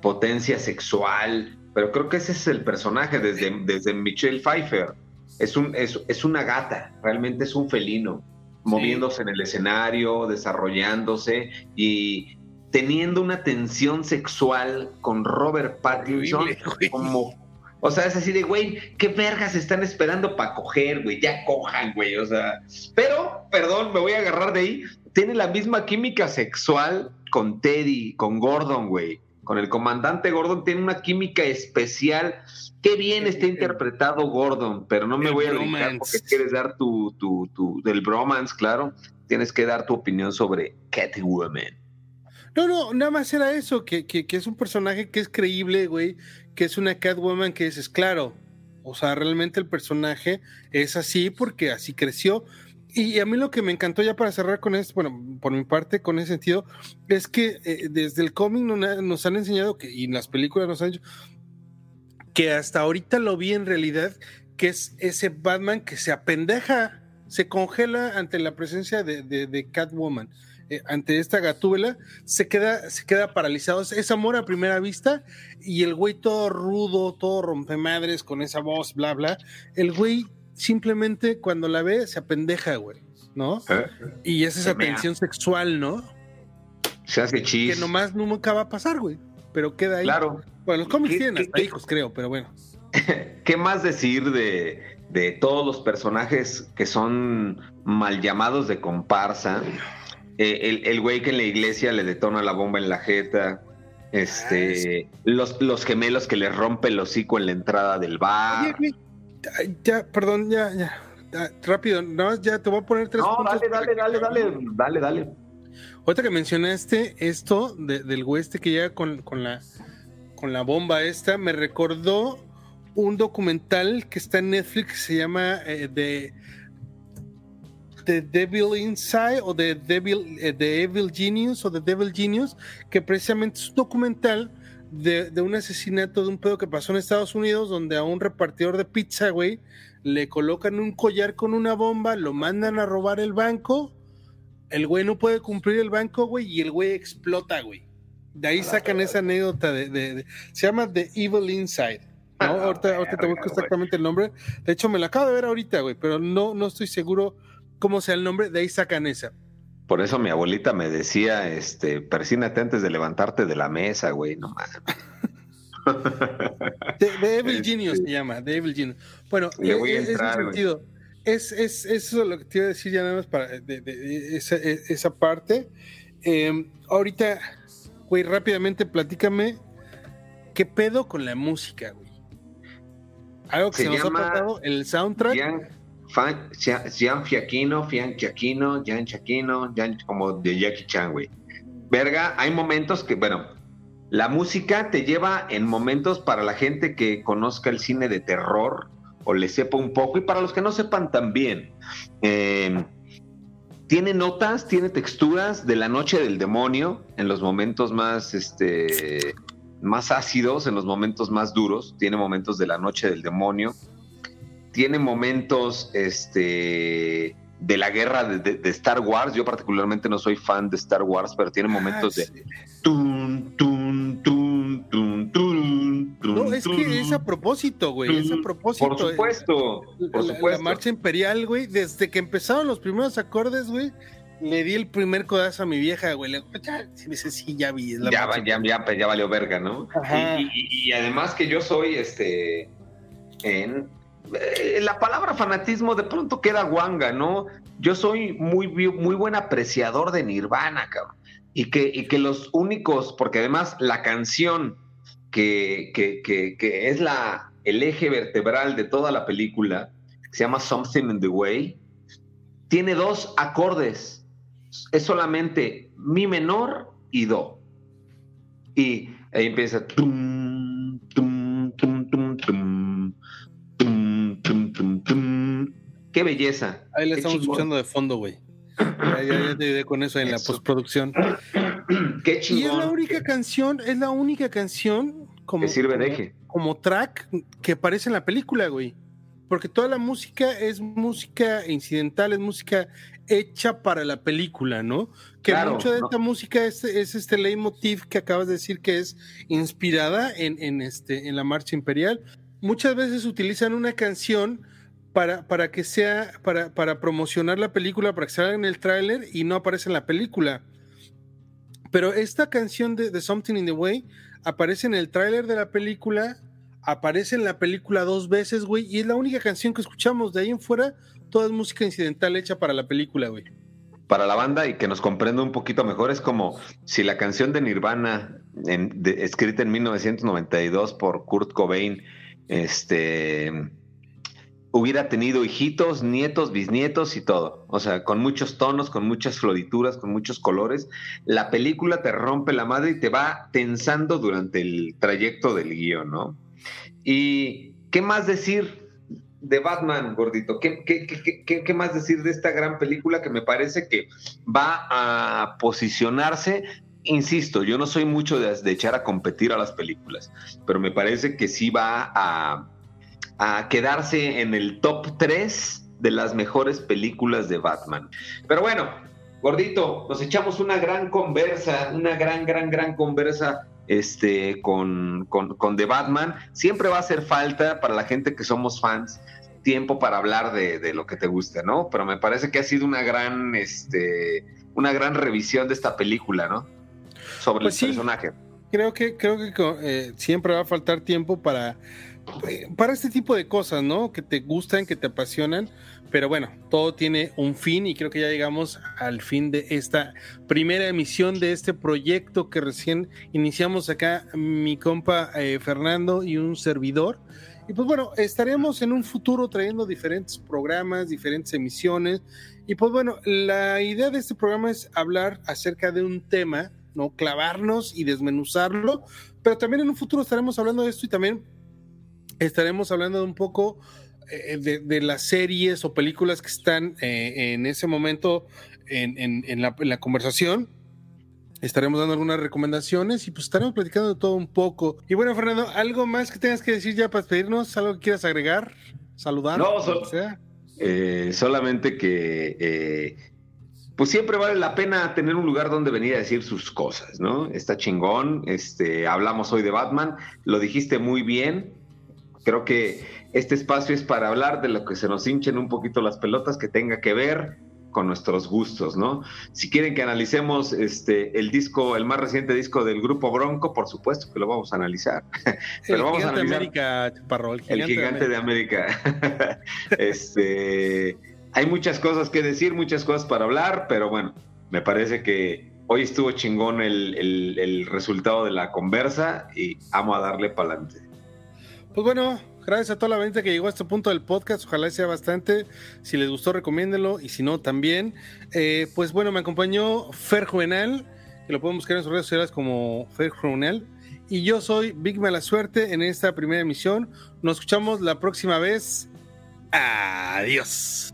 B: potencia sexual, pero creo que ese es el personaje desde, desde Michelle Pfeiffer. Es, un, es, es una gata, realmente es un felino, moviéndose en el escenario, desarrollándose y teniendo una tensión sexual con Robert Pattinson
A: Horrible,
B: como o sea, es así de, güey, ¿qué vergas están esperando para coger, güey? Ya cojan, güey. O sea, pero, perdón, me voy a agarrar de ahí. Tiene la misma química sexual con Teddy, con Gordon, güey. Con el comandante Gordon tiene una química especial. Qué bien está interpretado Gordon, pero no me
A: El
B: voy a dedicar porque quieres dar tu, tu, tu, del bromance, claro. Tienes que dar tu opinión sobre Catwoman.
A: No, no, nada más era eso, que, que, que es un personaje que es creíble, güey, que es una Catwoman que dices, claro, o sea, realmente el personaje es así porque así creció. Y a mí lo que me encantó ya para cerrar con esto, bueno, por mi parte, con ese sentido, es que eh, desde el cómic no- nos han enseñado que, y en las películas nos han dicho, que hasta ahorita lo vi en realidad, que es ese Batman que se apendeja, se congela ante la presencia de, de- de Catwoman, eh, ante esta gatúbela, se queda, se queda paralizado. Es, es amor a primera vista y el güey todo rudo, todo rompemadres con esa voz, bla, bla. El güey simplemente cuando la ve se apendeja, güey, ¿no? Y es esa
B: Se mea.
A: tensión sexual, ¿no?
B: Se hace
A: Que
B: chis.
A: nomás nunca va a pasar, güey. Pero queda ahí.
B: Claro.
A: Bueno, los cómics
B: ¿Qué-
A: tienen hasta
B: qué-
A: hijos, creo, pero bueno. *laughs*
B: ¿Qué más decir de, de todos los personajes que son mal llamados de comparsa? Eh, el, el güey que en la iglesia le detona la bomba en la jeta. Este, los, los gemelos que le rompe el hocico en la entrada del bar.
A: Oye, ay, ya, perdón, ya, ya. ya, rápido, nada más ya te voy a poner tres
B: No,
A: puntos
B: dale, dale, dale, dale, dale, dale.
A: Ahorita que mencionaste esto de- del güey este que llega con, con la, con la bomba esta, me recordó un documental que está en Netflix que se llama eh, The, The Devil Inside o The Devil, eh, The Evil Genius o The Devil Genius, que precisamente es un documental de, de un asesinato de un pedo que pasó en Estados Unidos donde a un repartidor de pizza, güey, le colocan un collar con una bomba, lo mandan a robar el banco el güey no puede cumplir el banco, güey, y el güey explota, güey. De ahí sacan esa anécdota de, de- de- se llama The Evil Inside. ¿no?
B: Ah,
A: ahorita, ahorita te busco exactamente el nombre. De hecho, me lo acabo de ver ahorita, güey, pero no, no estoy seguro cómo sea el nombre. De ahí sacan esa.
B: Por eso mi abuelita me decía, este, persínate antes de levantarte de la mesa, güey, no mames. *laughs*
A: The, Evil
B: Este-
A: Genius se llama, The Evil Genius. Bueno,
B: Le voy a
A: es, es
B: entrar, güey.
A: sentido. Es, es, eso es lo que te iba a decir ya nada más para de, de- de esa, e- esa parte. Eh, ahorita, güey, rápidamente platícame qué pedo con la música, güey. Algo que se,
B: Se
A: nos
B: llama
A: ha pasado, el soundtrack.
B: Gian, Fan- Fiaquino, Fian Chaquino, Gian Chaquino, Gian- como de Jackie Chan, güey. Verga, hay momentos que, bueno, La música te lleva en momentos para la gente que conozca el cine de terror o le sepa un poco y para los que no sepan también. Eh, tiene notas, tiene texturas de la noche del demonio en los momentos más, este, más ácidos, en los momentos más duros. Tiene momentos de la noche del demonio. Tiene momentos, este, de la guerra de, Star Wars. Yo particularmente no soy fan de Star Wars, pero tiene momentos
A: Ah,
B: de
A: sí.
B: tun, tun, tun, tun, tun, tun,
A: No, es que es a propósito, güey. Es a propósito.
B: Por supuesto, por
A: La-
B: supuesto.
A: La marcha imperial, güey, desde que empezaron los primeros acordes, güey, le di el primer codazo a mi vieja, güey. Le ya, sí, dice, sí, ya vi. es la
B: ya, va- ya, ya, ya valió verga, ¿no? Y- y además que yo soy, este, en, eh, la palabra fanatismo de pronto queda guanga, ¿no? Yo soy muy, muy buen apreciador de Nirvana, cabrón. Y que, y que los únicos, porque además la canción que, que, que, es la, el eje vertebral de toda la película, que se llama Something in the Way, tiene dos acordes. Es solamente mi menor y do. Y ahí empieza. tum, tum, tum, tum, tum, tum, Qué belleza.
A: Ahí la
B: Qué
A: estamos
B: chingón.
A: escuchando de fondo, güey. Ya, ya, ya te ayudé con eso en la
B: Eso.
A: postproducción. *clears throat*
B: Qué
A: Y es
B: chingón.
A: la única canción, es la única canción como,
B: que sirve de
A: como-
B: eje.
A: como track que aparece en la película, güey. Porque toda la música es música incidental, es música hecha para la película, ¿no? Que
B: Claro,
A: mucho de
B: no.
A: esta música es, es este leitmotiv que acabas de decir que es inspirada en, en, este, en la marcha imperial. Muchas veces utilizan una canción para, para que sea, para, para promocionar la película, para que salga en el tráiler y no aparece en la película. Pero esta canción de, Something in the Way aparece en el tráiler de la película, aparece en la película dos veces, güey, y es la única canción que escuchamos. De ahí en fuera, toda es música incidental hecha para la película, güey.
B: Para la banda y que nos comprenda un poquito mejor, es como si la canción de Nirvana, escrita en 1992 por Kurt Cobain, este hubiera tenido hijitos, nietos, bisnietos y todo. O sea, con muchos tonos, con muchas florituras, con muchos colores. La película te rompe la madre y te va tensando durante el trayecto del guion, ¿no? ¿Y qué más decir de Batman, gordito? ¿Qué, qué, qué- qué- más decir de esta gran película que me parece que va a posicionarse? Insisto, yo no soy mucho de, de echar a competir a las películas, pero me parece que sí va a, a quedarse en el top 3 de las mejores películas de Batman. Pero bueno, gordito, nos echamos una gran conversa, una gran, gran, gran conversa este, con, con, con The Batman. Siempre va a hacer falta para la gente que somos fans tiempo para hablar de, de lo que te gusta, ¿no? Pero me parece que ha sido una gran, este, una gran revisión de esta película, ¿no? Sobre
A: Pues
B: el
A: sí.
B: personaje.
A: Creo que, creo que eh, siempre va a faltar tiempo para, para este tipo de cosas, ¿no? Que te gustan, que te apasionan. Pero bueno, todo tiene un fin y creo que ya llegamos al fin de esta primera emisión de este proyecto que recién iniciamos acá mi compa eh, Fernando y un servidor. Y pues bueno, estaremos en un futuro trayendo diferentes programas, diferentes emisiones. Y pues bueno, la idea de este programa es hablar acerca de un tema, ¿no? Clavarnos y desmenuzarlo. Pero también en un futuro estaremos hablando de esto y también estaremos hablando de un poco eh, de, de las series o películas que están eh, en ese momento en, en- en la, en la conversación. Estaremos dando algunas recomendaciones y pues estaremos platicando de todo un poco. Y bueno, Fernando, ¿algo más que tengas que decir ya para despedirnos? ¿Algo que quieras agregar? ¿Saludar?
B: No,
A: sea?
B: Eh, solamente que eh, pues siempre vale la pena tener un lugar donde venir a decir sus cosas, ¿no? Está chingón, este, hablamos hoy de Batman, lo dijiste muy bien, creo que este espacio es para hablar de lo que se nos hinchen un poquito las pelotas que tenga que ver con nuestros gustos, ¿no? Si quieren que analicemos este el disco, el más reciente disco del grupo Bronco, por supuesto que lo vamos a analizar. *laughs* Pero
A: el
B: vamos a
A: gigante de
B: analizar-
A: América, Chaparro, el
B: el gigante, de América. *laughs* este, hay muchas cosas que decir, muchas cosas para hablar, pero bueno, me parece que hoy estuvo chingón el, el- el resultado de la conversa y amo a darle para adelante.
A: Pues bueno, gracias a toda la gente que llegó a este punto del podcast. Ojalá sea bastante. Si les gustó, recomiéndenlo. Y si no, también. Eh, pues bueno, me acompañó Fer Juvenal, que lo pueden buscar en sus redes sociales como Fer Juvenal. y yo soy Big Mala Suerte en esta primera emisión. Nos escuchamos la próxima vez. Adiós.